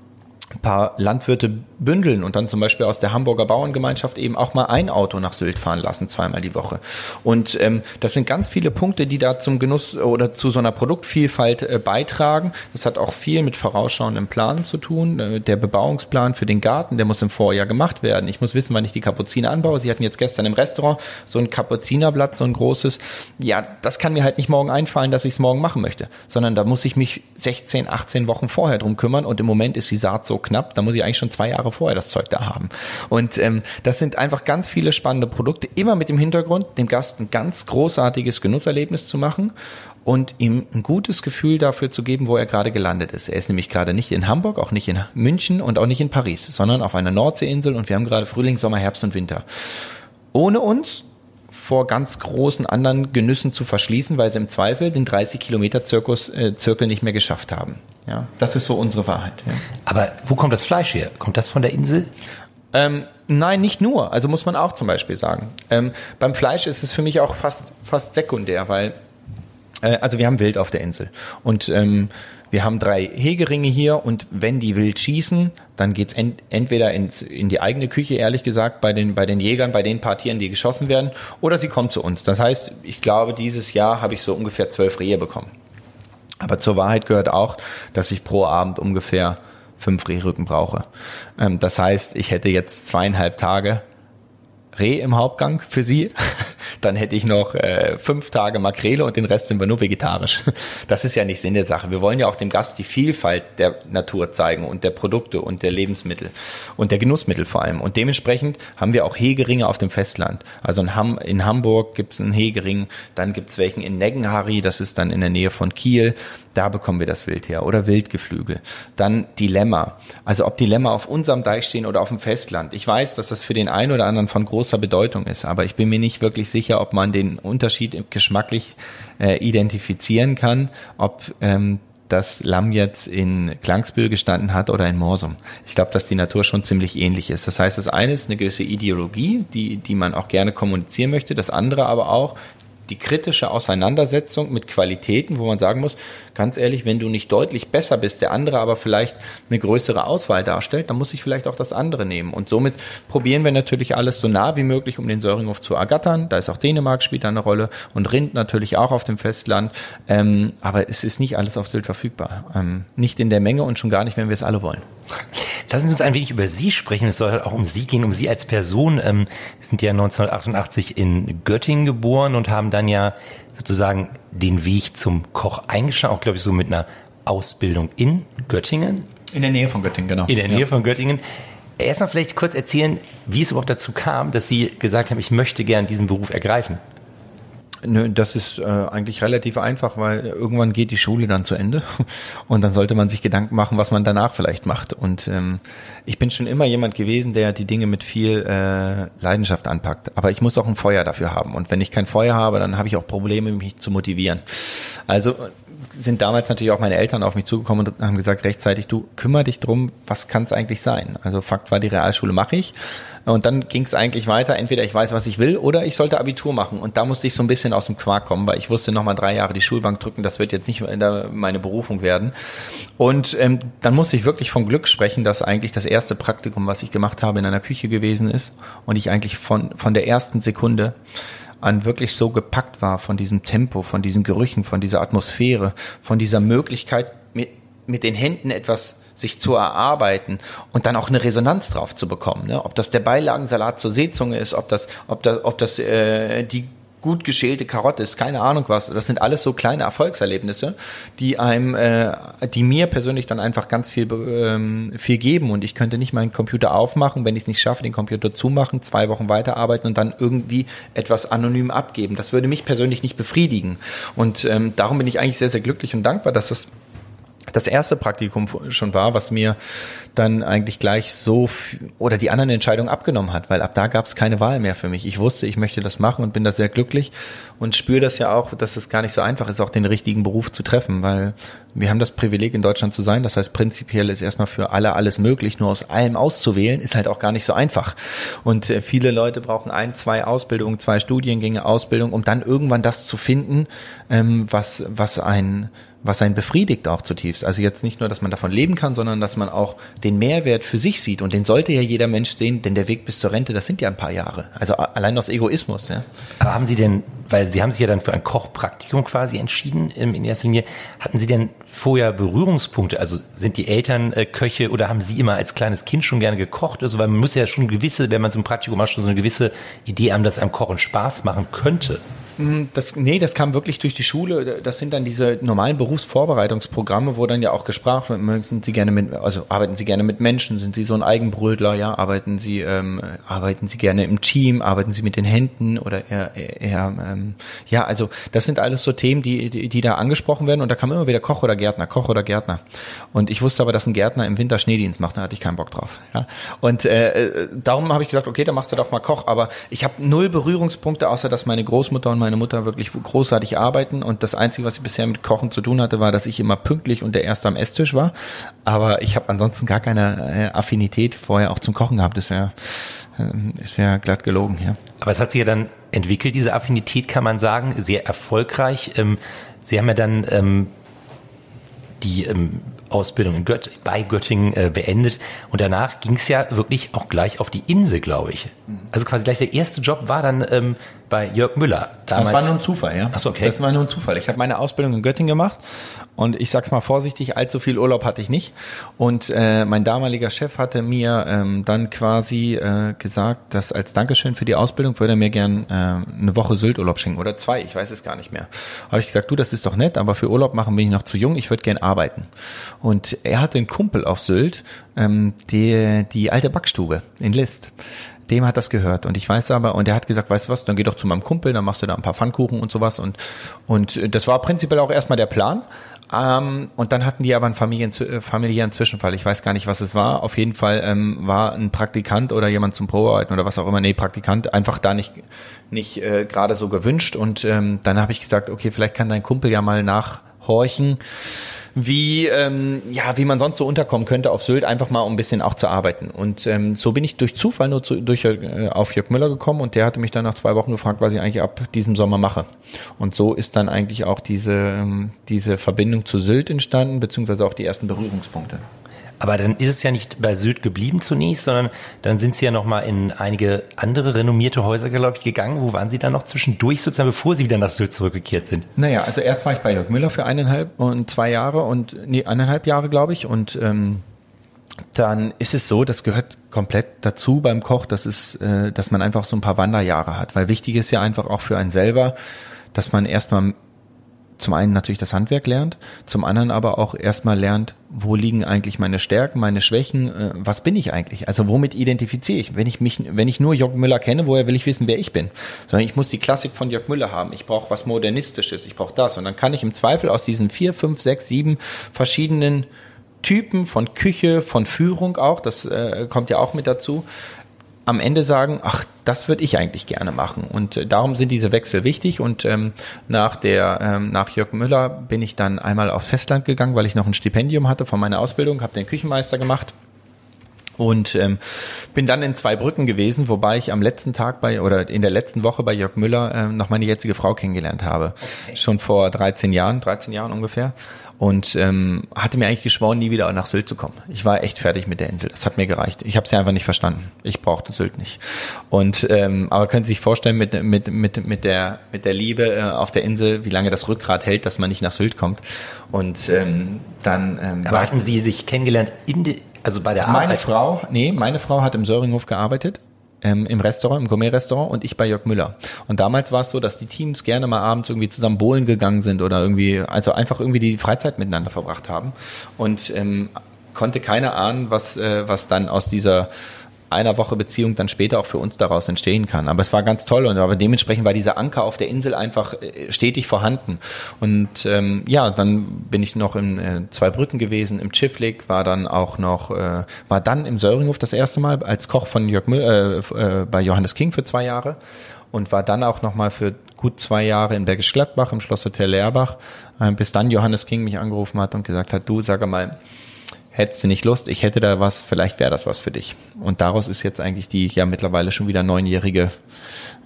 ein paar Landwirte bündeln und dann zum Beispiel aus der Hamburger Bauerngemeinschaft eben auch mal ein Auto nach Sylt fahren lassen, zweimal die Woche. Und ähm, das sind ganz viele Punkte, die da zum Genuss oder zu so einer Produktvielfalt äh, beitragen. Das hat auch viel mit vorausschauendem Planen zu tun. Äh, der Bebauungsplan für den Garten, der muss im Vorjahr gemacht werden. Ich muss wissen, wann ich die Kapuziner anbaue. Sie hatten jetzt gestern im Restaurant so ein Kapuzinerblatt, so ein großes. Ja, das kann mir halt nicht morgen einfallen, dass ich es morgen machen möchte, sondern da muss ich mich 16, 18 Wochen vorher drum kümmern und im Moment ist die Saat so knapp, da muss ich eigentlich schon zwei Jahre vorher das Zeug da haben. Und ähm, das sind einfach ganz viele spannende Produkte, immer mit dem Hintergrund, dem Gast ein ganz großartiges Genusserlebnis zu machen und ihm ein gutes Gefühl dafür zu geben, wo er gerade gelandet ist. Er ist nämlich gerade nicht in Hamburg, auch nicht in München und auch nicht in Paris, sondern auf einer Nordseeinsel und wir haben gerade Frühling, Sommer, Herbst und Winter. Ohne uns vor ganz großen anderen Genüssen zu verschließen, weil sie im Zweifel den 30 Kilometer Zirkus, äh, Zirkel nicht mehr geschafft haben. Ja, das ist so unsere Wahrheit. Ja. Aber wo kommt das Fleisch her? Kommt das von der Insel? Ähm, nein, nicht nur. Also muss man auch zum Beispiel sagen. Ähm, beim Fleisch ist es für mich auch fast, fast sekundär, weil äh, also wir haben Wild auf der Insel und ähm, wir haben drei Hegeringe hier und wenn die wild schießen, dann geht's ent entweder ins, in die eigene Küche, ehrlich gesagt, bei den, bei den Jägern, bei den paar Tieren, die geschossen werden, oder sie kommen zu uns. Das heißt, ich glaube, dieses Jahr habe ich so ungefähr zwölf Rehe bekommen. Aber zur Wahrheit gehört auch, dass ich pro Abend ungefähr fünf Rehrücken brauche. Ähm, das heißt, ich hätte jetzt zweieinhalb Tage Reh im Hauptgang für Sie. Dann hätte ich noch äh, fünf Tage Makrele und den Rest sind wir nur vegetarisch. Das ist ja nicht Sinn der Sache. Wir wollen ja auch dem Gast die Vielfalt der Natur zeigen und der Produkte und der Lebensmittel und der Genussmittel vor allem. Und dementsprechend haben wir auch Hegeringe auf dem Festland. Also in, Ham in Hamburg gibt es einen Hegering, dann gibt es welchen in Neggenharry, das ist dann in der Nähe von Kiel. Da bekommen wir das Wild her. Oder Wildgeflügel. Dann Dilemma. Also ob Dilemma auf unserem Deich stehen oder auf dem Festland. Ich weiß, dass das für den einen oder anderen von großer Bedeutung ist, aber ich bin mir nicht wirklich sicher, ob man den Unterschied geschmacklich äh, identifizieren kann, ob ähm, das Lamm jetzt in Klangsbühl gestanden hat oder in Morsum. Ich glaube, dass die Natur schon ziemlich ähnlich ist. Das heißt, das eine ist eine gewisse Ideologie, die, die man auch gerne kommunizieren möchte. Das andere aber auch die kritische Auseinandersetzung mit Qualitäten, wo man sagen muss, ganz ehrlich, wenn du nicht deutlich besser bist, der andere aber vielleicht eine größere Auswahl darstellt, dann muss ich vielleicht auch das andere nehmen. Und somit probieren wir natürlich alles so nah wie möglich, um den Söringhof zu ergattern. Da ist auch Dänemark spielt eine Rolle und Rind natürlich auch auf dem Festland. Ähm, aber es ist nicht alles auf Sylt verfügbar. Ähm, nicht in der Menge und schon gar nicht, wenn wir es alle wollen. Lassen Sie uns ein wenig über Sie sprechen. Es soll halt auch um Sie gehen, um Sie als Person. Ähm, Sie sind ja 1988 in Göttingen geboren und haben dann ja sozusagen den Weg zum Koch eingeschlagen, auch glaube ich so mit einer Ausbildung in Göttingen. In der Nähe von Göttingen, genau. In der Nähe ja. von Göttingen. Erstmal vielleicht kurz erzählen, wie es überhaupt dazu kam, dass Sie gesagt haben, ich möchte gern diesen Beruf ergreifen. Nö, das ist äh, eigentlich relativ einfach, weil irgendwann geht die Schule dann zu Ende und dann sollte man sich Gedanken machen, was man danach vielleicht macht. Und ähm, ich bin schon immer jemand gewesen, der die Dinge mit viel äh, Leidenschaft anpackt. Aber ich muss auch ein Feuer dafür haben. Und wenn ich kein Feuer habe, dann habe ich auch Probleme, mich zu motivieren. Also sind damals natürlich auch meine Eltern auf mich zugekommen und haben gesagt, rechtzeitig, du kümmere dich drum, was kann es eigentlich sein? Also Fakt war, die Realschule mache ich. Und dann ging es eigentlich weiter, entweder ich weiß, was ich will, oder ich sollte Abitur machen. Und da musste ich so ein bisschen aus dem Quark kommen, weil ich wusste, nochmal drei Jahre die Schulbank drücken, das wird jetzt nicht meine Berufung werden. Und ähm, dann musste ich wirklich von Glück sprechen, dass eigentlich das erste Praktikum, was ich gemacht habe, in einer Küche gewesen ist und ich eigentlich von, von der ersten Sekunde an wirklich so gepackt war von diesem Tempo, von diesen Gerüchen, von dieser Atmosphäre, von dieser Möglichkeit, mit, mit den Händen etwas sich zu erarbeiten und dann auch eine Resonanz drauf zu bekommen. Ne? Ob das der Beilagensalat zur Seezunge ist, ob das, ob das, ob das äh, die gut geschälte Karotte ist, keine Ahnung was. Das sind alles so kleine Erfolgserlebnisse, die einem, äh, die mir persönlich dann einfach ganz viel, ähm, viel geben. Und ich könnte nicht meinen Computer aufmachen, wenn ich es nicht schaffe, den Computer zumachen, zwei Wochen weiterarbeiten und dann irgendwie etwas anonym abgeben. Das würde mich persönlich nicht befriedigen. Und ähm, darum bin ich eigentlich sehr, sehr glücklich und dankbar, dass das das erste Praktikum schon war, was mir dann eigentlich gleich so oder die anderen Entscheidungen abgenommen hat, weil ab da gab es keine Wahl mehr für mich. Ich wusste, ich möchte das machen und bin da sehr glücklich und spüre das ja auch, dass es gar nicht so einfach ist, auch den richtigen Beruf zu treffen, weil wir haben das Privileg in Deutschland zu sein. Das heißt, prinzipiell ist erstmal für alle alles möglich. Nur aus allem auszuwählen ist halt auch gar nicht so einfach. Und äh, viele Leute brauchen ein, zwei Ausbildungen, zwei Studiengänge, Ausbildung, um dann irgendwann das zu finden, ähm, was was ein was einen befriedigt auch zutiefst. Also jetzt nicht nur, dass man davon leben kann, sondern dass man auch den Mehrwert für sich sieht. Und den sollte ja jeder Mensch sehen, denn der Weg bis zur Rente, das sind ja ein paar Jahre. Also allein aus Egoismus. Ja. Aber haben Sie denn, weil Sie haben sich ja dann für ein Kochpraktikum quasi entschieden in erster Linie, hatten Sie denn vorher Berührungspunkte? Also sind die Eltern äh, Köche oder haben Sie immer als kleines Kind schon gerne gekocht? Also weil man muss ja schon gewisse, wenn man so ein Praktikum macht, schon so eine gewisse Idee haben, dass einem Kochen Spaß machen könnte. Hm, das, nee, das kam wirklich durch die Schule. Das sind dann diese normalen Berufsvorbereitungsprogramme, wo dann ja auch gesprochen wird, möchten Sie gerne mit, also arbeiten Sie gerne mit Menschen, sind Sie so ein Eigenbrötler, ja, arbeiten Sie, ähm, arbeiten Sie gerne im Team, arbeiten Sie mit den Händen oder eher, eher ähm, ja, also das sind alles so Themen, die, die, die da angesprochen werden und da kam immer wieder Koch oder Gärtner, Koch oder Gärtner. Und ich wusste aber, dass ein Gärtner im Winter Schneedienst macht, da hatte ich keinen Bock drauf. Ja. Und äh, äh darum habe ich gesagt, okay, dann machst du doch mal Koch, aber ich habe null Berührungspunkte, außer dass meine Großmutter und meine meine Mutter wirklich großartig arbeiten und das Einzige, was ich bisher mit Kochen zu tun hatte, war, dass ich immer pünktlich und der Erste am Esstisch war. Aber ich habe ansonsten gar keine äh, Affinität vorher auch zum Kochen gehabt. Das wäre äh, es wäre glatt gelogen, ja. Aber es hat sich ja dann entwickelt, diese Affinität kann man sagen, sehr erfolgreich. Ähm, Sie haben ja dann ähm, die ähm, Ausbildung in Gött bei Göttingen äh, beendet und danach ging es ja wirklich auch gleich auf die Insel, glaube ich. Also quasi gleich der erste Job war dann ähm, bei Jörg Müller. Damals. Das war nur ein Zufall, ja. Achso, okay. Das war nur ein Zufall. Ich habe meine Ausbildung in Göttingen gemacht und ich sag's mal vorsichtig, allzu viel Urlaub hatte ich nicht. Und äh, mein damaliger Chef hatte mir ähm, dann quasi äh, gesagt, dass als Dankeschön für die Ausbildung würde er mir gern äh, eine Woche Sylt-Urlaub schenken oder zwei, ich weiß es gar nicht mehr. Habe ich gesagt, du, das ist doch nett, aber für Urlaub machen bin ich noch zu jung, ich würde gern arbeiten. Und er hatte einen Kumpel auf Sylt, ähm, die, die alte Backstube in List dem hat das gehört. Und ich weiß aber, und er hat gesagt, weißt du was, dann geh doch zu meinem Kumpel, dann machst du da ein paar Pfannkuchen und sowas. Und, und das war prinzipiell auch erstmal der Plan. Ähm, und dann hatten die aber einen Familien, äh, familiären Zwischenfall. Ich weiß gar nicht, was es war. Auf jeden Fall ähm, war ein Praktikant oder jemand zum Probearbeiten oder was auch immer, nee, Praktikant, einfach da nicht, nicht äh, gerade so gewünscht. Und ähm, dann habe ich gesagt, okay, vielleicht kann dein Kumpel ja mal nachhorchen wie, ähm, ja, wie man sonst so unterkommen könnte auf Sylt, einfach mal um ein bisschen auch zu arbeiten. Und ähm, so bin ich durch Zufall nur zu, durch, äh, auf Jörg Müller gekommen und der hatte mich dann nach zwei Wochen gefragt, was ich eigentlich ab diesem Sommer mache. Und so ist dann eigentlich auch diese, ähm, diese Verbindung zu Sylt entstanden, beziehungsweise auch die ersten Berührungspunkte. Aber dann ist es ja nicht bei Sylt geblieben zunächst, sondern dann sind Sie ja nochmal in einige andere renommierte Häuser, glaube ich, gegangen. Wo waren Sie dann noch zwischendurch sozusagen, bevor Sie wieder nach Sylt zurückgekehrt sind? Naja, also erst war ich bei Jörg Müller für eineinhalb und zwei Jahre und, nee, eineinhalb Jahre, glaube ich. Und ähm, dann ist es so, das gehört komplett dazu beim Koch, das ist, äh, dass man einfach so ein paar Wanderjahre hat. Weil wichtig ist ja einfach auch für einen selber, dass man erstmal zum einen natürlich das Handwerk lernt, zum anderen aber auch erstmal lernt, wo liegen eigentlich meine Stärken, meine Schwächen, äh, was bin ich eigentlich? Also womit identifiziere ich? Wenn ich mich, wenn ich nur Jörg Müller kenne, woher will ich wissen, wer ich bin? Sondern ich muss die Klassik von Jörg Müller haben. Ich brauche was Modernistisches, ich brauche das. Und dann kann ich im Zweifel aus diesen vier, fünf, sechs, sieben verschiedenen Typen von Küche, von Führung auch, das äh, kommt ja auch mit dazu, am Ende sagen, ach, das würde ich eigentlich gerne machen. Und äh, darum sind diese Wechsel wichtig. Und ähm, nach der, ähm, nach Jörg Müller bin ich dann einmal aufs Festland gegangen, weil ich noch ein Stipendium hatte von meiner Ausbildung, habe den Küchenmeister gemacht und ähm, bin dann in zwei Brücken gewesen, wobei ich am letzten Tag bei oder in der letzten Woche bei Jörg Müller ähm, noch meine jetzige Frau kennengelernt habe. Okay. Schon vor 13 Jahren, 13 Jahren ungefähr und ähm, hatte mir eigentlich geschworen, nie wieder nach Sylt zu kommen. Ich war echt fertig mit der Insel. Das hat mir gereicht. Ich habe sie einfach nicht verstanden. Ich brauchte Sylt nicht. Und ähm, aber können Sie sich vorstellen mit mit mit mit der mit der Liebe äh, auf der Insel, wie lange das Rückgrat hält, dass man nicht nach Sylt kommt. Und ähm, dann ähm, aber hatten Sie sich kennengelernt in die, also bei der Arbeit? Meine Frau, nee, meine Frau hat im Söringhof gearbeitet ähm, im Restaurant, im Gourmet-Restaurant und ich bei Jörg Müller. Und damals war es so, dass die Teams gerne mal abends irgendwie zusammen bowlen gegangen sind oder irgendwie, also einfach irgendwie die Freizeit miteinander verbracht haben. Und ähm, konnte keiner ahnen, was, äh, was dann aus dieser einer Woche Beziehung dann später auch für uns daraus entstehen kann. Aber es war ganz toll und aber dementsprechend war dieser Anker auf der Insel einfach äh, stetig vorhanden. Und ähm, ja, dann bin ich noch in äh, zwei Brücken gewesen, im Schifflik, war dann auch noch, äh, war dann im Söringhof das erste Mal als Koch von Jörg Müll, äh, äh, bei Johannes King für zwei Jahre und war dann auch nochmal für gut zwei Jahre in Bergisch Gladbach im Schlosshotel Leerbach, äh, bis dann Johannes King mich angerufen hat und gesagt hat, du sag mal, hättest du nicht Lust, ich hätte da was, vielleicht wäre das was für dich. Und daraus ist jetzt eigentlich die ja mittlerweile schon wieder neunjährige,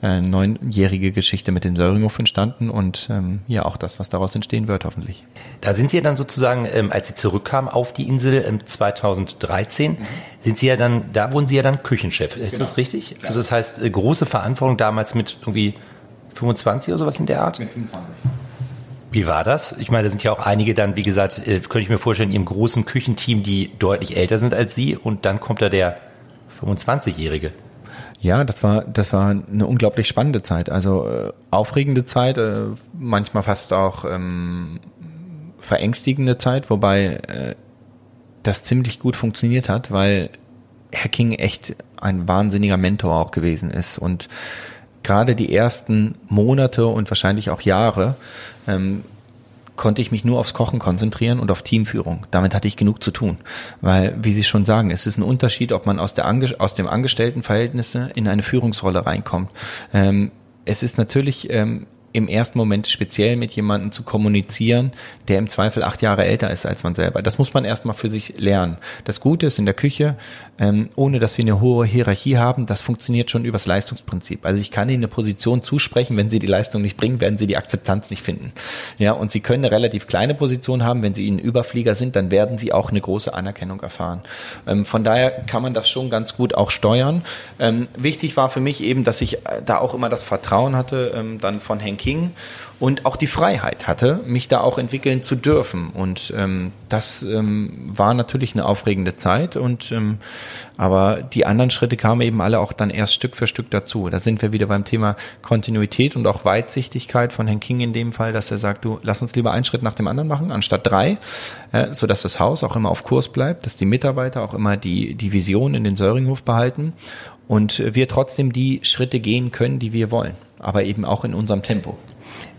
äh, neunjährige Geschichte mit dem Söringhof entstanden und ähm, ja auch das, was daraus entstehen wird, hoffentlich. Da sind Sie ja dann sozusagen, ähm, als Sie zurückkamen auf die Insel ähm, 2013, mhm. sind Sie ja dann, da wurden Sie ja dann Küchenchef. Ist genau. das richtig? Ja. Also das heißt, äh, große Verantwortung damals mit irgendwie 25 oder sowas in der Art? Mit 25. Wie war das? Ich meine, da sind ja auch einige dann, wie gesagt, äh, könnte ich mir vorstellen, in Ihrem großen Küchenteam, die deutlich älter sind als Sie und dann kommt da der 25-Jährige. Ja, das war das war eine unglaublich spannende Zeit. Also äh, aufregende Zeit, äh, manchmal fast auch ähm, verängstigende Zeit, wobei äh, das ziemlich gut funktioniert hat, weil Herr King echt ein wahnsinniger Mentor auch gewesen ist und gerade die ersten Monate und wahrscheinlich auch Jahre ähm, konnte ich mich nur aufs Kochen konzentrieren und auf Teamführung. Damit hatte ich genug zu tun. Weil, wie Sie schon sagen, es ist ein Unterschied, ob man aus, der Ange aus dem Angestelltenverhältnisse in eine Führungsrolle reinkommt. Ähm, es ist natürlich ähm, im ersten Moment speziell mit jemandem zu kommunizieren, der im Zweifel acht Jahre älter ist als man selber. Das muss man erstmal für sich lernen. Das Gute ist in der Küche, ähm, ohne dass wir eine hohe Hierarchie haben, das funktioniert schon übers Leistungsprinzip. Also ich kann Ihnen eine Position zusprechen, wenn Sie die Leistung nicht bringen, werden Sie die Akzeptanz nicht finden. Ja, und Sie können eine relativ kleine Position haben, wenn Sie ein Überflieger sind, dann werden Sie auch eine große Anerkennung erfahren. Ähm, von daher kann man das schon ganz gut auch steuern. Ähm, wichtig war für mich eben, dass ich äh, da auch immer das Vertrauen hatte, ähm, dann von Henk King und auch die Freiheit hatte, mich da auch entwickeln zu dürfen. Und ähm, das ähm, war natürlich eine aufregende Zeit. Und ähm, aber die anderen Schritte kamen eben alle auch dann erst Stück für Stück dazu. Da sind wir wieder beim Thema Kontinuität und auch Weitsichtigkeit von Herrn King in dem Fall, dass er sagt, du lass uns lieber einen Schritt nach dem anderen machen, anstatt drei, äh, so dass das Haus auch immer auf Kurs bleibt, dass die Mitarbeiter auch immer die die Vision in den Söringhof behalten und wir trotzdem die Schritte gehen können, die wir wollen aber eben auch in unserem Tempo.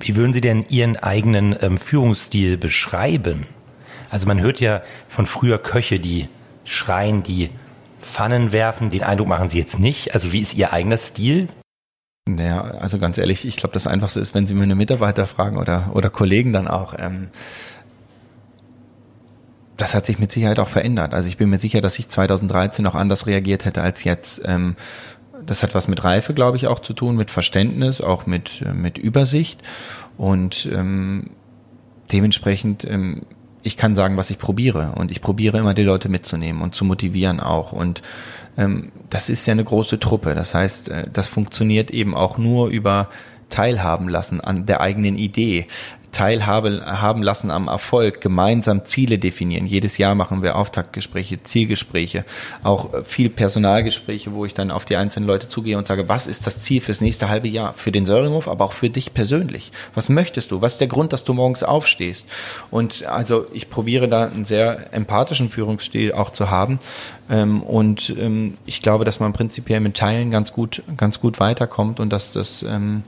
Wie würden Sie denn Ihren eigenen ähm, Führungsstil beschreiben? Also man hört ja von früher Köche, die schreien, die Pfannen werfen. Den Eindruck machen Sie jetzt nicht. Also wie ist Ihr eigener Stil? Naja, also ganz ehrlich, ich glaube, das Einfachste ist, wenn Sie meine Mitarbeiter fragen oder, oder Kollegen dann auch. Ähm, das hat sich mit Sicherheit auch verändert. Also ich bin mir sicher, dass ich 2013 auch anders reagiert hätte als jetzt. Ähm, das hat was mit Reife, glaube ich, auch zu tun, mit Verständnis, auch mit, äh, mit Übersicht. Und ähm, dementsprechend, ähm, ich kann sagen, was ich probiere. Und ich probiere immer, die Leute mitzunehmen und zu motivieren auch. Und ähm, das ist ja eine große Truppe. Das heißt, äh, das funktioniert eben auch nur über teilhaben lassen an der eigenen Idee teilhabe haben lassen am Erfolg, gemeinsam Ziele definieren. Jedes Jahr machen wir Auftaktgespräche, Zielgespräche, auch äh, viel Personalgespräche, wo ich dann auf die einzelnen Leute zugehe und sage, was ist das Ziel fürs nächste halbe Jahr? Für den Söringhof, aber auch für dich persönlich. Was möchtest du? Was ist der Grund, dass du morgens aufstehst? Und also ich probiere da einen sehr empathischen Führungsstil auch zu haben. Ähm, und ähm, ich glaube, dass man prinzipiell mit Teilen ganz gut, ganz gut weiterkommt und dass das ähm,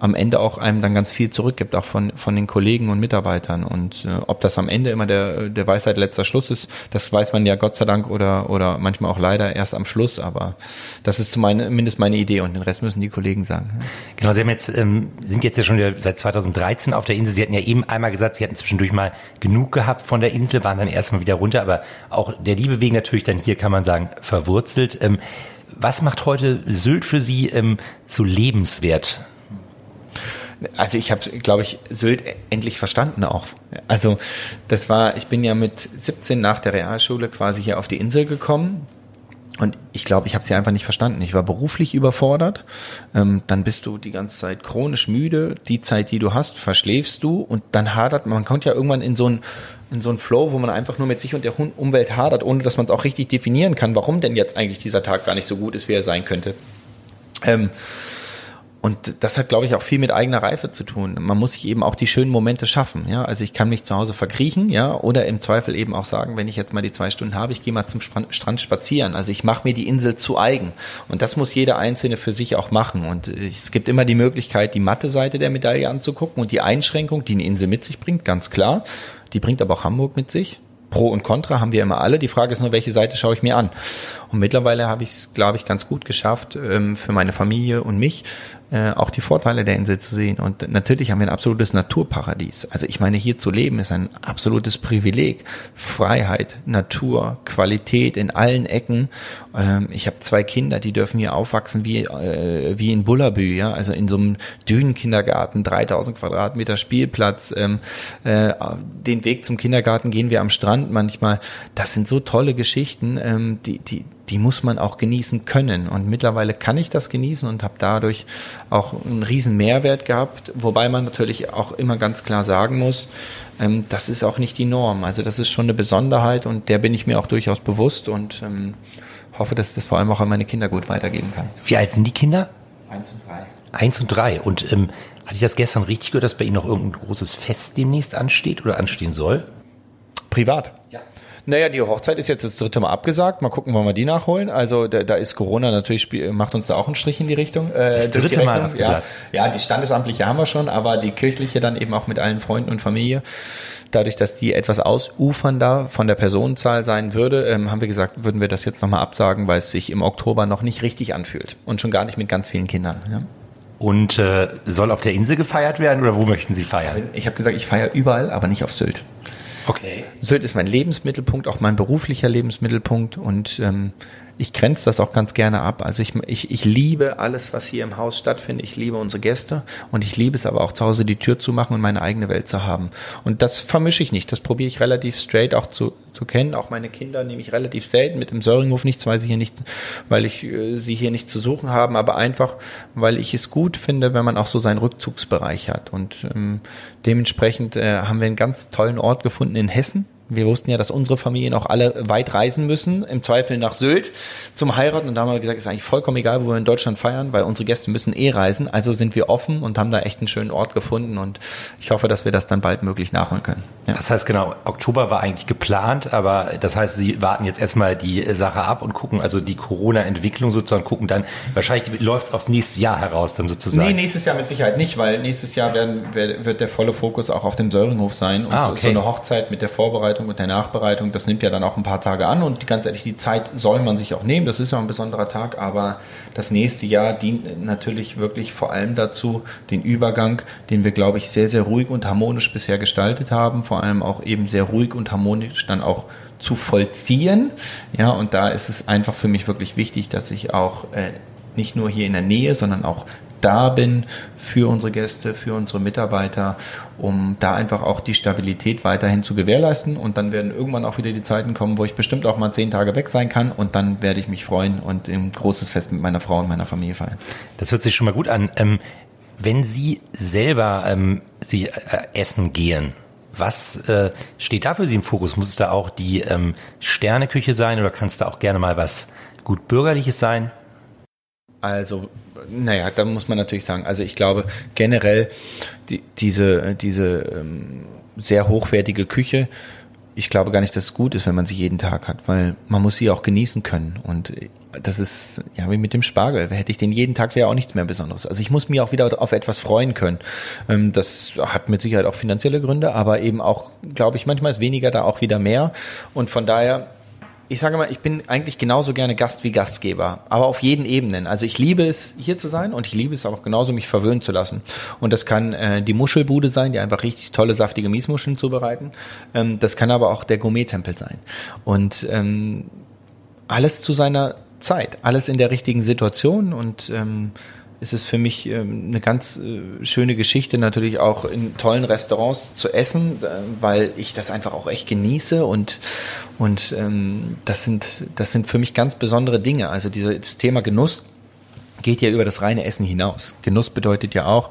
am Ende auch einem dann ganz viel zurückgibt, auch von, von den Kollegen und Mitarbeitern. Und äh, ob das am Ende immer der, der Weisheit letzter Schluss ist, das weiß man ja Gott sei Dank oder, oder manchmal auch leider erst am Schluss. Aber das ist zumindest meine Idee und den Rest müssen die Kollegen sagen. Genau, Sie haben jetzt, ähm, sind jetzt ja schon seit 2013 auf der Insel. Sie hatten ja eben einmal gesagt, Sie hatten zwischendurch mal genug gehabt von der Insel, waren dann erstmal wieder runter. Aber auch der Liebe wegen natürlich dann hier, kann man sagen, verwurzelt. Ähm, was macht heute Sylt für Sie ähm, so lebenswert? Also ich habe, glaube ich, Sylt endlich verstanden auch. Also das war, ich bin ja mit 17 nach der Realschule quasi hier auf die Insel gekommen. Und ich glaube, ich habe sie einfach nicht verstanden. Ich war beruflich überfordert. Ähm, dann bist du die ganze Zeit chronisch müde. Die Zeit, die du hast, verschläfst du. Und dann hadert man. Man kommt ja irgendwann in so ein in so ein Flow, wo man einfach nur mit sich und der Umwelt hadert, ohne dass man es auch richtig definieren kann, warum denn jetzt eigentlich dieser Tag gar nicht so gut ist, wie er sein könnte. Ähm, und das hat, glaube ich, auch viel mit eigener Reife zu tun. Man muss sich eben auch die schönen Momente schaffen. Ja, also ich kann mich zu Hause verkriechen, ja, oder im Zweifel eben auch sagen, wenn ich jetzt mal die zwei Stunden habe, ich gehe mal zum Strand spazieren. Also ich mache mir die Insel zu eigen. Und das muss jeder Einzelne für sich auch machen. Und es gibt immer die Möglichkeit, die matte Seite der Medaille anzugucken und die Einschränkung, die eine Insel mit sich bringt, ganz klar. Die bringt aber auch Hamburg mit sich. Pro und Contra haben wir immer alle. Die Frage ist nur, welche Seite schaue ich mir an? Und mittlerweile habe ich es, glaube ich, ganz gut geschafft, ähm, für meine Familie und mich äh, auch die Vorteile der Insel zu sehen. Und natürlich haben wir ein absolutes Naturparadies. Also ich meine, hier zu leben ist ein absolutes Privileg. Freiheit, Natur, Qualität in allen Ecken. Ähm, ich habe zwei Kinder, die dürfen hier aufwachsen wie, äh, wie in Bullabü, ja, also in so einem Dünenkindergarten, 3000 Quadratmeter Spielplatz. Ähm, äh, den Weg zum Kindergarten gehen wir am Strand manchmal. Das sind so tolle Geschichten, ähm, die, die, die muss man auch genießen können. Und mittlerweile kann ich das genießen und habe dadurch auch einen riesen Mehrwert gehabt, wobei man natürlich auch immer ganz klar sagen muss, ähm, das ist auch nicht die Norm. Also das ist schon eine Besonderheit und der bin ich mir auch durchaus bewusst und ähm, hoffe, dass das vor allem auch an meine Kinder gut weitergehen kann. Wie alt sind die Kinder? Eins und drei. Eins und drei. Und ähm, hatte ich das gestern richtig gehört, dass bei Ihnen noch irgendein großes Fest demnächst ansteht oder anstehen soll? Privat? Ja. Naja, die Hochzeit ist jetzt das dritte Mal abgesagt. Mal gucken, wann wir die nachholen. Also da, da ist Corona natürlich, macht uns da auch einen Strich in die Richtung. Äh, das dritte Mal abgesagt. Ja, ja, die standesamtliche haben wir schon, aber die kirchliche dann eben auch mit allen Freunden und Familie. Dadurch, dass die etwas ausufernder von der Personenzahl sein würde, ähm, haben wir gesagt, würden wir das jetzt nochmal absagen, weil es sich im Oktober noch nicht richtig anfühlt. Und schon gar nicht mit ganz vielen Kindern. Ja. Und äh, soll auf der Insel gefeiert werden oder wo möchten Sie feiern? Ich habe gesagt, ich feiere überall, aber nicht auf Sylt. Okay. Sylt ist mein Lebensmittelpunkt, auch mein beruflicher Lebensmittelpunkt und ähm, ich grenze das auch ganz gerne ab. Also ich, ich, ich liebe alles, was hier im Haus stattfindet. Ich liebe unsere Gäste und ich liebe es aber auch zu Hause die Tür zu machen und meine eigene Welt zu haben. Und das vermische ich nicht. Das probiere ich relativ straight auch zu, zu kennen. Auch meine Kinder nehme ich relativ selten mit dem Söringhof nichts, weil sie hier nicht, weil ich äh, sie hier nicht zu suchen haben, aber einfach, weil ich es gut finde, wenn man auch so seinen Rückzugsbereich hat. Und ähm, dementsprechend äh, haben wir einen ganz tollen Ort gefunden in Hessen wir wussten ja, dass unsere Familien auch alle weit reisen müssen, im Zweifel nach Sylt zum Heiraten. Und da haben wir gesagt, ist eigentlich vollkommen egal, wo wir in Deutschland feiern, weil unsere Gäste müssen eh reisen. Also sind wir offen und haben da echt einen schönen Ort gefunden. Und ich hoffe, dass wir das dann bald möglich nachholen können. Ja. Das heißt genau, Oktober war eigentlich geplant, aber das heißt, Sie warten jetzt erstmal die Sache ab und gucken, also die Corona-Entwicklung sozusagen, gucken dann, wahrscheinlich läuft es aufs nächste Jahr heraus dann sozusagen. Nee, nächstes Jahr mit Sicherheit nicht, weil nächstes Jahr werden, wird der volle Fokus auch auf dem Söringhof sein. Und ah, okay. so eine Hochzeit mit der Vorbereitung Vorbereitung und der Nachbereitung, das nimmt ja dann auch ein paar Tage an und ganz ehrlich, die Zeit soll man sich auch nehmen, das ist ja ein besonderer Tag, aber das nächste Jahr dient natürlich wirklich vor allem dazu, den Übergang, den wir, glaube ich, sehr, sehr ruhig und harmonisch bisher gestaltet haben, vor allem auch eben sehr ruhig und harmonisch dann auch zu vollziehen. Ja, und da ist es einfach für mich wirklich wichtig, dass ich auch äh, nicht nur hier in der Nähe, sondern auch da bin für unsere Gäste, für unsere Mitarbeiter, um da einfach auch die Stabilität weiterhin zu gewährleisten. Und dann werden irgendwann auch wieder die Zeiten kommen, wo ich bestimmt auch mal zehn Tage weg sein kann. Und dann werde ich mich freuen und ein großes Fest mit meiner Frau und meiner Familie feiern. Das hört sich schon mal gut an. Ähm wenn Sie selber ähm, Sie äh, essen gehen, was äh, steht da für Sie im Fokus? Muss es da auch die ähm, Sterneküche sein oder kann es da auch gerne mal was gut bürgerliches sein? Also, naja, da muss man natürlich sagen, also ich glaube generell die, diese, diese ähm, sehr hochwertige Küche, ich glaube gar nicht, dass es gut ist, wenn man sie jeden Tag hat, weil man muss sie auch genießen können. Und das ist ja wie mit dem Spargel. Hätte ich den jeden Tag, wäre auch nichts mehr Besonderes. Also ich muss mir auch wieder auf etwas freuen können. Ähm, das hat mit Sicherheit auch finanzielle Gründe, aber eben auch, glaube ich, manchmal ist weniger da auch wieder mehr. Und von daher ich sage mal, ich bin eigentlich genauso gerne Gast wie Gastgeber, aber auf jeden Ebenen. Also ich liebe es, hier zu sein und ich liebe es auch genauso, mich verwöhnen zu lassen. Und das kann äh, die Muschelbude sein, die einfach richtig tolle, saftige Miesmuscheln zubereiten. Ähm, das kann aber auch der Gourmet-Tempel sein. Und ähm, alles zu seiner Zeit, alles in der richtigen Situation und ähm, es ist für mich ähm, eine ganz äh, schöne Geschichte, natürlich auch in tollen Restaurants zu essen, äh, weil ich das einfach auch echt genieße und, und ähm, das, sind, das sind für mich ganz besondere Dinge. Also dieses Thema Genuss geht ja über das reine Essen hinaus. Genuss bedeutet ja auch,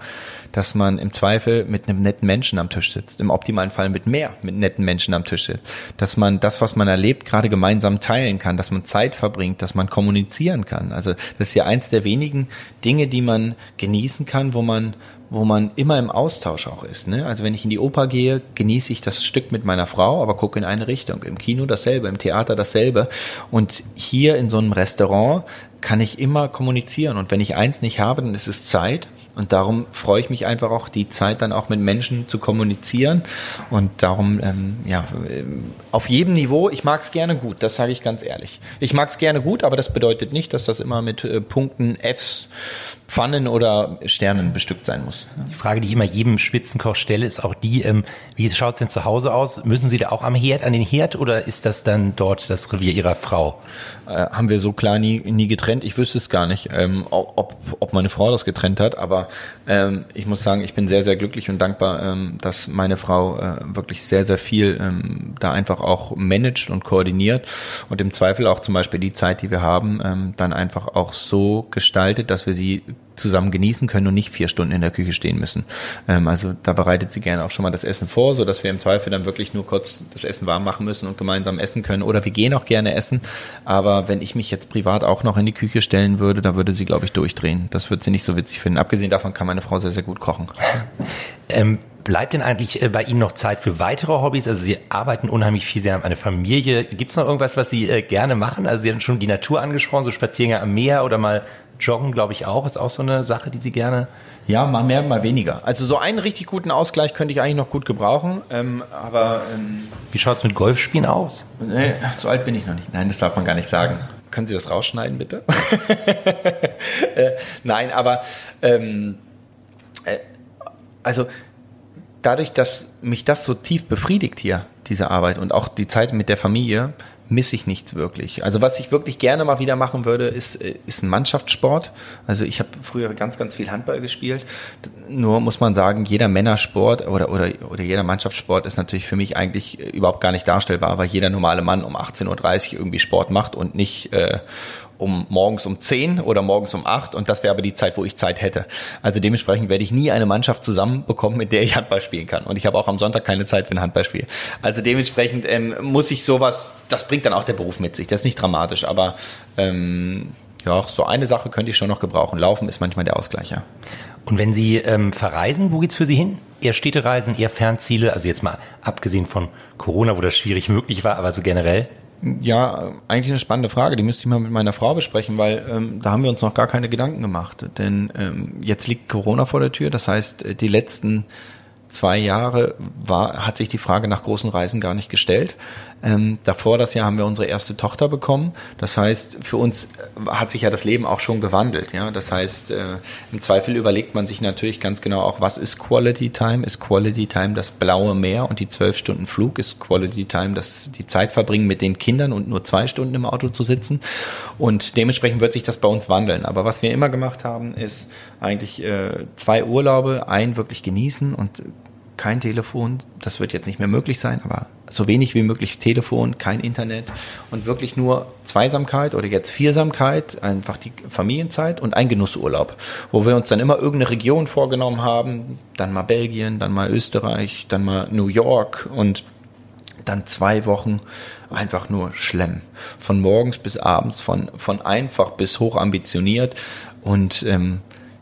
dass man im Zweifel mit einem netten Menschen am Tisch sitzt, im optimalen Fall mit mehr mit netten Menschen am Tisch sitzt, dass man das, was man erlebt, gerade gemeinsam teilen kann, dass man Zeit verbringt, dass man kommunizieren kann. Also das ist ja eins der wenigen Dinge, die man genießen kann, wo man wo man immer im Austausch auch ist. Ne? Also wenn ich in die Oper gehe, genieße ich das Stück mit meiner Frau, aber gucke in eine Richtung. Im Kino dasselbe, im Theater dasselbe. Und hier in so einem Restaurant kann ich immer kommunizieren. Und wenn ich eins nicht habe, dann ist es Zeit. Und darum freue ich mich einfach auch, die Zeit dann auch mit Menschen zu kommunizieren. Und darum, ähm, ja, auf jedem Niveau, ich mag es gerne gut, das sage ich ganz ehrlich. Ich mag es gerne gut, aber das bedeutet nicht, dass das immer mit äh, Punkten Fs Pfannen oder Sternen bestückt sein muss. Die Frage, die ich immer jedem Spitzenkoch stelle, ist auch die, ähm, wie schaut es denn zu Hause aus? Müssen Sie da auch am Herd, an den Herd oder ist das dann dort das Revier Ihrer Frau? Äh, haben wir so klar nie, nie getrennt. Ich wüsste es gar nicht, ähm, ob, ob meine Frau das getrennt hat, aber ähm, ich muss sagen, ich bin sehr, sehr glücklich und dankbar, ähm, dass meine Frau äh, wirklich sehr, sehr viel ähm, da einfach auch managt und koordiniert und im Zweifel auch zum Beispiel die Zeit, die wir haben, ähm, dann einfach auch so gestaltet, dass wir sie zusammen genießen können und nicht vier Stunden in der Küche stehen müssen. Ähm, also da bereitet sie gerne auch schon mal das Essen vor, so dass wir im Zweifel dann wirklich nur kurz das Essen warm machen müssen und gemeinsam essen können. Oder wir gehen auch gerne essen. Aber wenn ich mich jetzt privat auch noch in die Küche stellen würde, da würde sie, glaube ich, durchdrehen. Das würde sie nicht so witzig finden. Abgesehen davon kann meine Frau sehr, sehr gut kochen. Ähm, bleibt denn eigentlich äh, bei Ihnen noch Zeit für weitere Hobbys? Also Sie arbeiten unheimlich viel, Sie haben eine Familie. Gibt es noch irgendwas, was Sie äh, gerne machen? Also Sie haben schon die Natur angesprochen, so Spaziergänge am Meer oder mal Joggen, glaube ich, auch. Ist auch so eine Sache, die Sie gerne. Ja, mal mehr, mal weniger. Also so einen richtig guten Ausgleich könnte ich eigentlich noch gut gebrauchen. Ähm, aber ähm, wie schaut's mit Golfspielen aus? Nee, so alt bin ich noch nicht. Nein, das darf man gar nicht sagen. Können Sie das rausschneiden, bitte? äh, nein, aber ähm, äh, also dadurch, dass mich das so tief befriedigt hier, diese Arbeit und auch die Zeit mit der Familie, misse ich nichts wirklich. Also was ich wirklich gerne mal wieder machen würde, ist, äh, ist ein Mannschaftssport. Also ich habe früher ganz, ganz viel Handball gespielt. Nur muss man sagen, jeder Männersport oder, oder, oder jeder Mannschaftssport ist natürlich für mich eigentlich äh, überhaupt gar nicht darstellbar, weil jeder normale Mann um 18.30 Uhr irgendwie Sport macht und nicht äh, um morgens um 10 oder morgens um 8 und das wäre aber die Zeit, wo ich Zeit hätte. Also dementsprechend werde ich nie eine Mannschaft zusammenbekommen, mit der ich Handball spielen kann. Und ich habe auch am Sonntag keine Zeit für ein Handballspiel. Also dementsprechend ähm, muss ich sowas, das bringt dann auch der Beruf mit sich. Das ist nicht dramatisch, aber ähm, ja, so eine Sache könnte ich schon noch gebrauchen. Laufen ist manchmal der Ausgleich, ja. Und wenn Sie ähm, verreisen, wo geht's für Sie hin? Eher Städtereisen, eher Fernziele? Also jetzt mal abgesehen von Corona, wo das schwierig möglich war, aber so generell? Ja, eigentlich eine spannende Frage. Die müsste ich mal mit meiner Frau besprechen, weil ähm, da haben wir uns noch gar keine Gedanken gemacht. Denn ähm, jetzt liegt Corona vor der Tür. Das heißt, äh, die letzten zwei Jahre war, hat sich die Frage nach großen Reisen gar nicht gestellt. Ähm, davor das Jahr haben wir unsere erste Tochter bekommen. Das heißt, für uns äh, hat sich ja das Leben auch schon gewandelt. Ja, das heißt, äh, im Zweifel überlegt man sich natürlich ganz genau auch, was ist Quality Time? Ist Quality Time das blaue Meer und die zwölf Stunden Flug? Ist Quality Time das die Zeit verbringen mit den Kindern und nur zwei Stunden im Auto zu sitzen? Und dementsprechend wird sich das bei uns wandeln. Aber was wir immer gemacht haben, ist eigentlich äh, zwei Urlaube, einen wirklich genießen und kein Telefon. Das wird jetzt nicht mehr möglich sein, aber so wenig wie möglich Telefon, kein Internet und wirklich nur Zweisamkeit oder jetzt Viersamkeit, einfach die Familienzeit und ein Genussurlaub, wo wir uns dann immer irgendeine Region vorgenommen haben, dann mal Belgien, dann mal Österreich, dann mal New York und dann zwei Wochen einfach nur schlemm. Von morgens bis abends, von, von einfach bis hoch ambitioniert und ähm,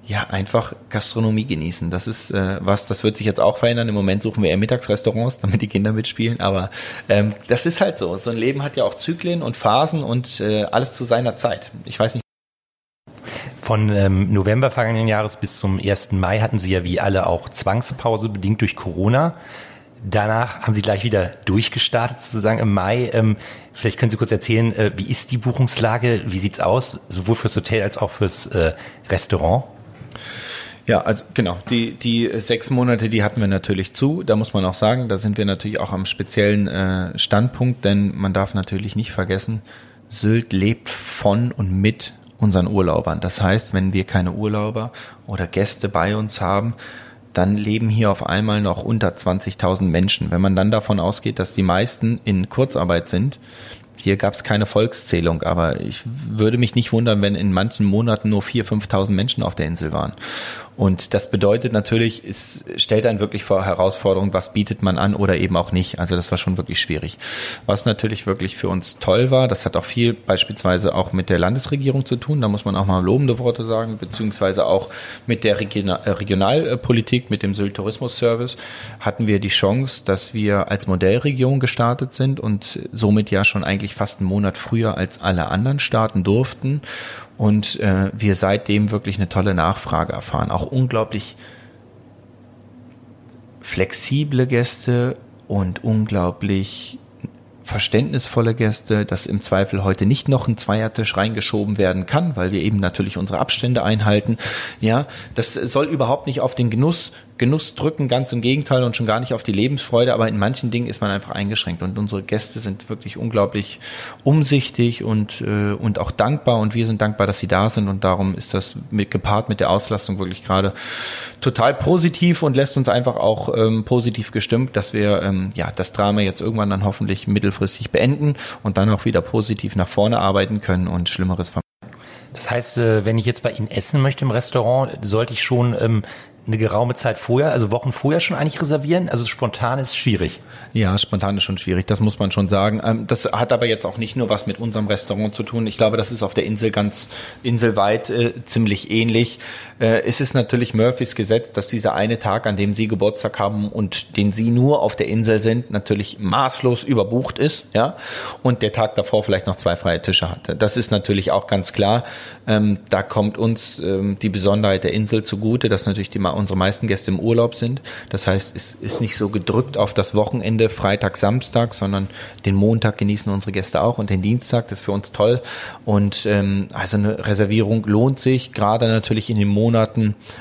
ja, einfach Gastronomie genießen. Das ist äh, was, das wird sich jetzt auch verändern. Im Moment suchen wir eher Mittagsrestaurants, damit die Kinder mitspielen. Aber ähm, das ist halt so. So ein Leben hat ja auch Zyklen und Phasen und äh, alles zu seiner Zeit. Ich weiß nicht. Von ähm, November vergangenen Jahres bis zum 1. Mai hatten Sie ja wie alle auch Zwangspause bedingt durch Corona. Danach haben Sie gleich wieder durchgestartet, sozusagen im Mai. Ähm, vielleicht können Sie kurz erzählen, äh, wie ist die Buchungslage? Wie sieht's aus, sowohl fürs Hotel als auch fürs äh, Restaurant? Ja, also genau. Die, die sechs Monate, die hatten wir natürlich zu. Da muss man auch sagen, da sind wir natürlich auch am speziellen äh, Standpunkt, denn man darf natürlich nicht vergessen, Sylt lebt von und mit unseren Urlaubern. Das heißt, wenn wir keine Urlauber oder Gäste bei uns haben, dann leben hier auf einmal noch unter 20.000 Menschen. Wenn man dann davon ausgeht, dass die meisten in Kurzarbeit sind, hier gab es keine Volkszählung, aber ich würde mich nicht wundern, wenn in manchen Monaten nur 4.000, 5.000 Menschen auf der Insel waren. Und das bedeutet natürlich, es stellt einen wirklich vor Herausforderungen, was bietet man an oder eben auch nicht. Also das war schon wirklich schwierig. Was natürlich wirklich für uns toll war, das hat auch viel beispielsweise auch mit der Landesregierung zu tun, da muss man auch mal lobende Worte sagen, beziehungsweise auch mit der Regional äh, Regionalpolitik, mit dem Sylt Tourismus Service hatten wir die Chance, dass wir als Modellregion gestartet sind und somit ja schon eigentlich fast einen Monat früher als alle anderen starten durften und äh, wir seitdem wirklich eine tolle Nachfrage erfahren. Auch unglaublich flexible Gäste und unglaublich verständnisvolle Gäste, dass im Zweifel heute nicht noch ein Zweiertisch reingeschoben werden kann, weil wir eben natürlich unsere Abstände einhalten. Ja, das soll überhaupt nicht auf den Genuss Genuss drücken, ganz im Gegenteil und schon gar nicht auf die Lebensfreude, aber in manchen Dingen ist man einfach eingeschränkt und unsere Gäste sind wirklich unglaublich umsichtig und, äh, und auch dankbar und wir sind dankbar, dass sie da sind und darum ist das mit, gepaart mit der Auslastung wirklich gerade total positiv und lässt uns einfach auch ähm, positiv gestimmt, dass wir ähm, ja das Drama jetzt irgendwann dann hoffentlich mittelfristig beenden und dann auch wieder positiv nach vorne arbeiten können und Schlimmeres vermeiden. Das heißt, äh, wenn ich jetzt bei Ihnen essen möchte im Restaurant, sollte ich schon ähm, eine geraume Zeit vorher, also Wochen vorher schon eigentlich reservieren? Also spontan ist schwierig. Ja, spontan ist schon schwierig, das muss man schon sagen. Ähm, das hat aber jetzt auch nicht nur was mit unserem Restaurant zu tun. Ich glaube, das ist auf der Insel ganz inselweit äh, ziemlich ähnlich. Äh, es ist natürlich Murphys Gesetz, dass dieser eine Tag, an dem Sie Geburtstag haben und den Sie nur auf der Insel sind, natürlich maßlos überbucht ist, ja, und der Tag davor vielleicht noch zwei freie Tische hatte. Das ist natürlich auch ganz klar. Ähm, da kommt uns ähm, die Besonderheit der Insel zugute, dass natürlich die unsere meisten Gäste im Urlaub sind. Das heißt, es ist nicht so gedrückt auf das Wochenende, Freitag, Samstag, sondern den Montag genießen unsere Gäste auch und den Dienstag. Das ist für uns toll. Und ähm, also eine Reservierung lohnt sich, gerade natürlich in den Monaten,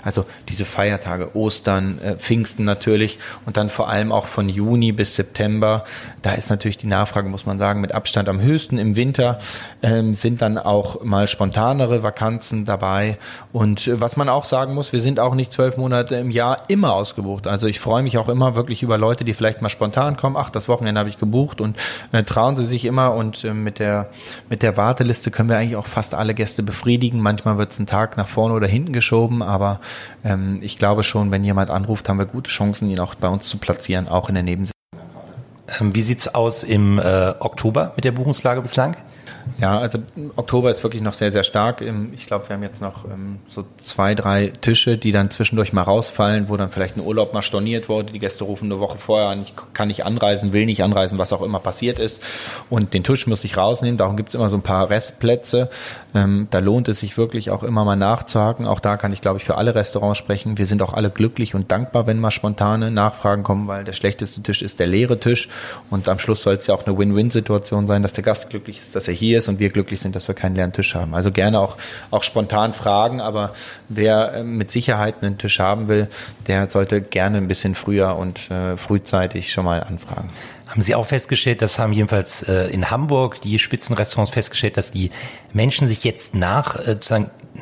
also diese Feiertage, Ostern, äh, Pfingsten natürlich und dann vor allem auch von Juni bis September. Da ist natürlich die Nachfrage, muss man sagen, mit Abstand am höchsten. Im Winter ähm, sind dann auch mal spontanere Vakanzen dabei. Und äh, was man auch sagen muss, wir sind auch nicht zwölf Monate Monate im Jahr immer ausgebucht. Also ich freue mich auch immer wirklich über Leute, die vielleicht mal spontan kommen. Ach, das Wochenende habe ich gebucht und äh, trauen sie sich immer und äh, mit der mit der Warteliste können wir eigentlich auch fast alle Gäste befriedigen. Manchmal wird es einen Tag nach vorne oder hinten geschoben, aber ähm, ich glaube schon, wenn jemand anruft, haben wir gute Chancen, ihn auch bei uns zu platzieren, auch in der Nebensaison. Ähm, wie sieht's aus im äh, Oktober mit der Buchungslage bislang? Ja, also Oktober ist wirklich noch sehr, sehr stark. Ich glaube, wir haben jetzt noch ähm, so zwei, drei Tische, die dann zwischendurch mal rausfallen, wo dann vielleicht ein Urlaub mal storniert wurde. Die Gäste rufen eine Woche vorher an, ich kann nicht anreisen, will nicht anreisen, was auch immer passiert ist. Und den Tisch muss ich rausnehmen. Darum gibt es immer so ein paar Restplätze. Ähm, da lohnt es sich wirklich auch immer mal nachzuhaken. Auch da kann ich, glaube ich, für alle Restaurants sprechen. Wir sind auch alle glücklich und dankbar, wenn mal spontane Nachfragen kommen, weil der schlechteste Tisch ist der leere Tisch. Und am Schluss soll es ja auch eine Win-Win-Situation sein, dass der Gast glücklich ist, dass er hier ist und wir glücklich sind, dass wir keinen leeren Tisch haben. Also gerne auch, auch spontan fragen, aber wer äh, mit Sicherheit einen Tisch haben will, der sollte gerne ein bisschen früher und äh, frühzeitig schon mal anfragen. Haben Sie auch festgestellt, das haben jedenfalls äh, in Hamburg die Spitzenrestaurants festgestellt, dass die Menschen sich jetzt nach, äh,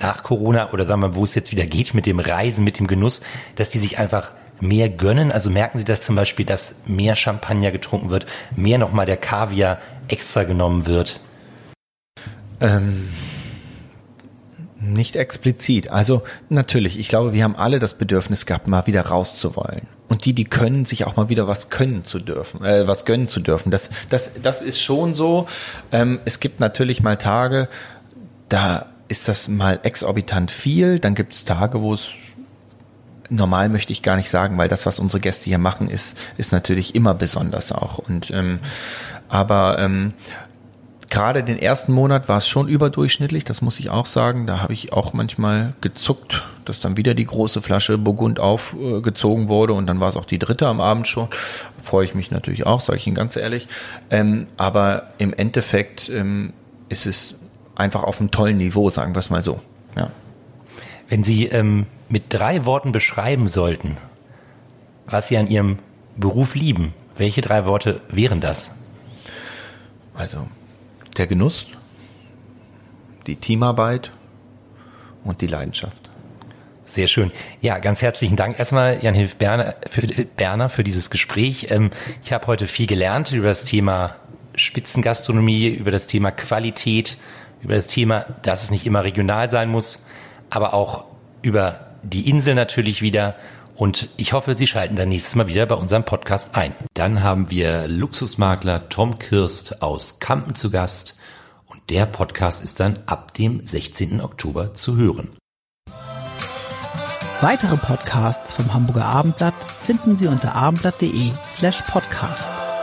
nach Corona oder sagen wir, wo es jetzt wieder geht mit dem Reisen, mit dem Genuss, dass die sich einfach mehr gönnen? Also merken Sie das zum Beispiel, dass mehr Champagner getrunken wird, mehr nochmal der Kaviar extra genommen wird? Ähm, nicht explizit. Also natürlich, ich glaube, wir haben alle das Bedürfnis gehabt, mal wieder rauszuwollen. Und die, die können, sich auch mal wieder was können zu dürfen, äh, was gönnen zu dürfen. Das, das, das ist schon so. Ähm, es gibt natürlich mal Tage, da ist das mal exorbitant viel. Dann gibt es Tage, wo es normal möchte ich gar nicht sagen, weil das, was unsere Gäste hier machen, ist, ist natürlich immer besonders auch. Und ähm, aber ähm, gerade den ersten Monat war es schon überdurchschnittlich, das muss ich auch sagen. Da habe ich auch manchmal gezuckt, dass dann wieder die große Flasche Burgund aufgezogen wurde und dann war es auch die dritte am Abend schon. Freue ich mich natürlich auch, sage ich Ihnen ganz ehrlich. Ähm, aber im Endeffekt ähm, ist es einfach auf einem tollen Niveau, sagen wir es mal so. Ja. Wenn Sie ähm, mit drei Worten beschreiben sollten, was Sie an Ihrem Beruf lieben, welche drei Worte wären das? Also der Genuss, die Teamarbeit und die Leidenschaft. Sehr schön. Ja, ganz herzlichen Dank erstmal, Jan-Hilf Berner für, Berner, für dieses Gespräch. Ähm, ich habe heute viel gelernt über das Thema Spitzengastronomie, über das Thema Qualität, über das Thema, dass es nicht immer regional sein muss, aber auch über die Insel natürlich wieder. Und ich hoffe, Sie schalten dann nächstes Mal wieder bei unserem Podcast ein. Dann haben wir Luxusmakler Tom Kirst aus Kampen zu Gast. Und der Podcast ist dann ab dem 16. Oktober zu hören. Weitere Podcasts vom Hamburger Abendblatt finden Sie unter abendblatt.de slash podcast.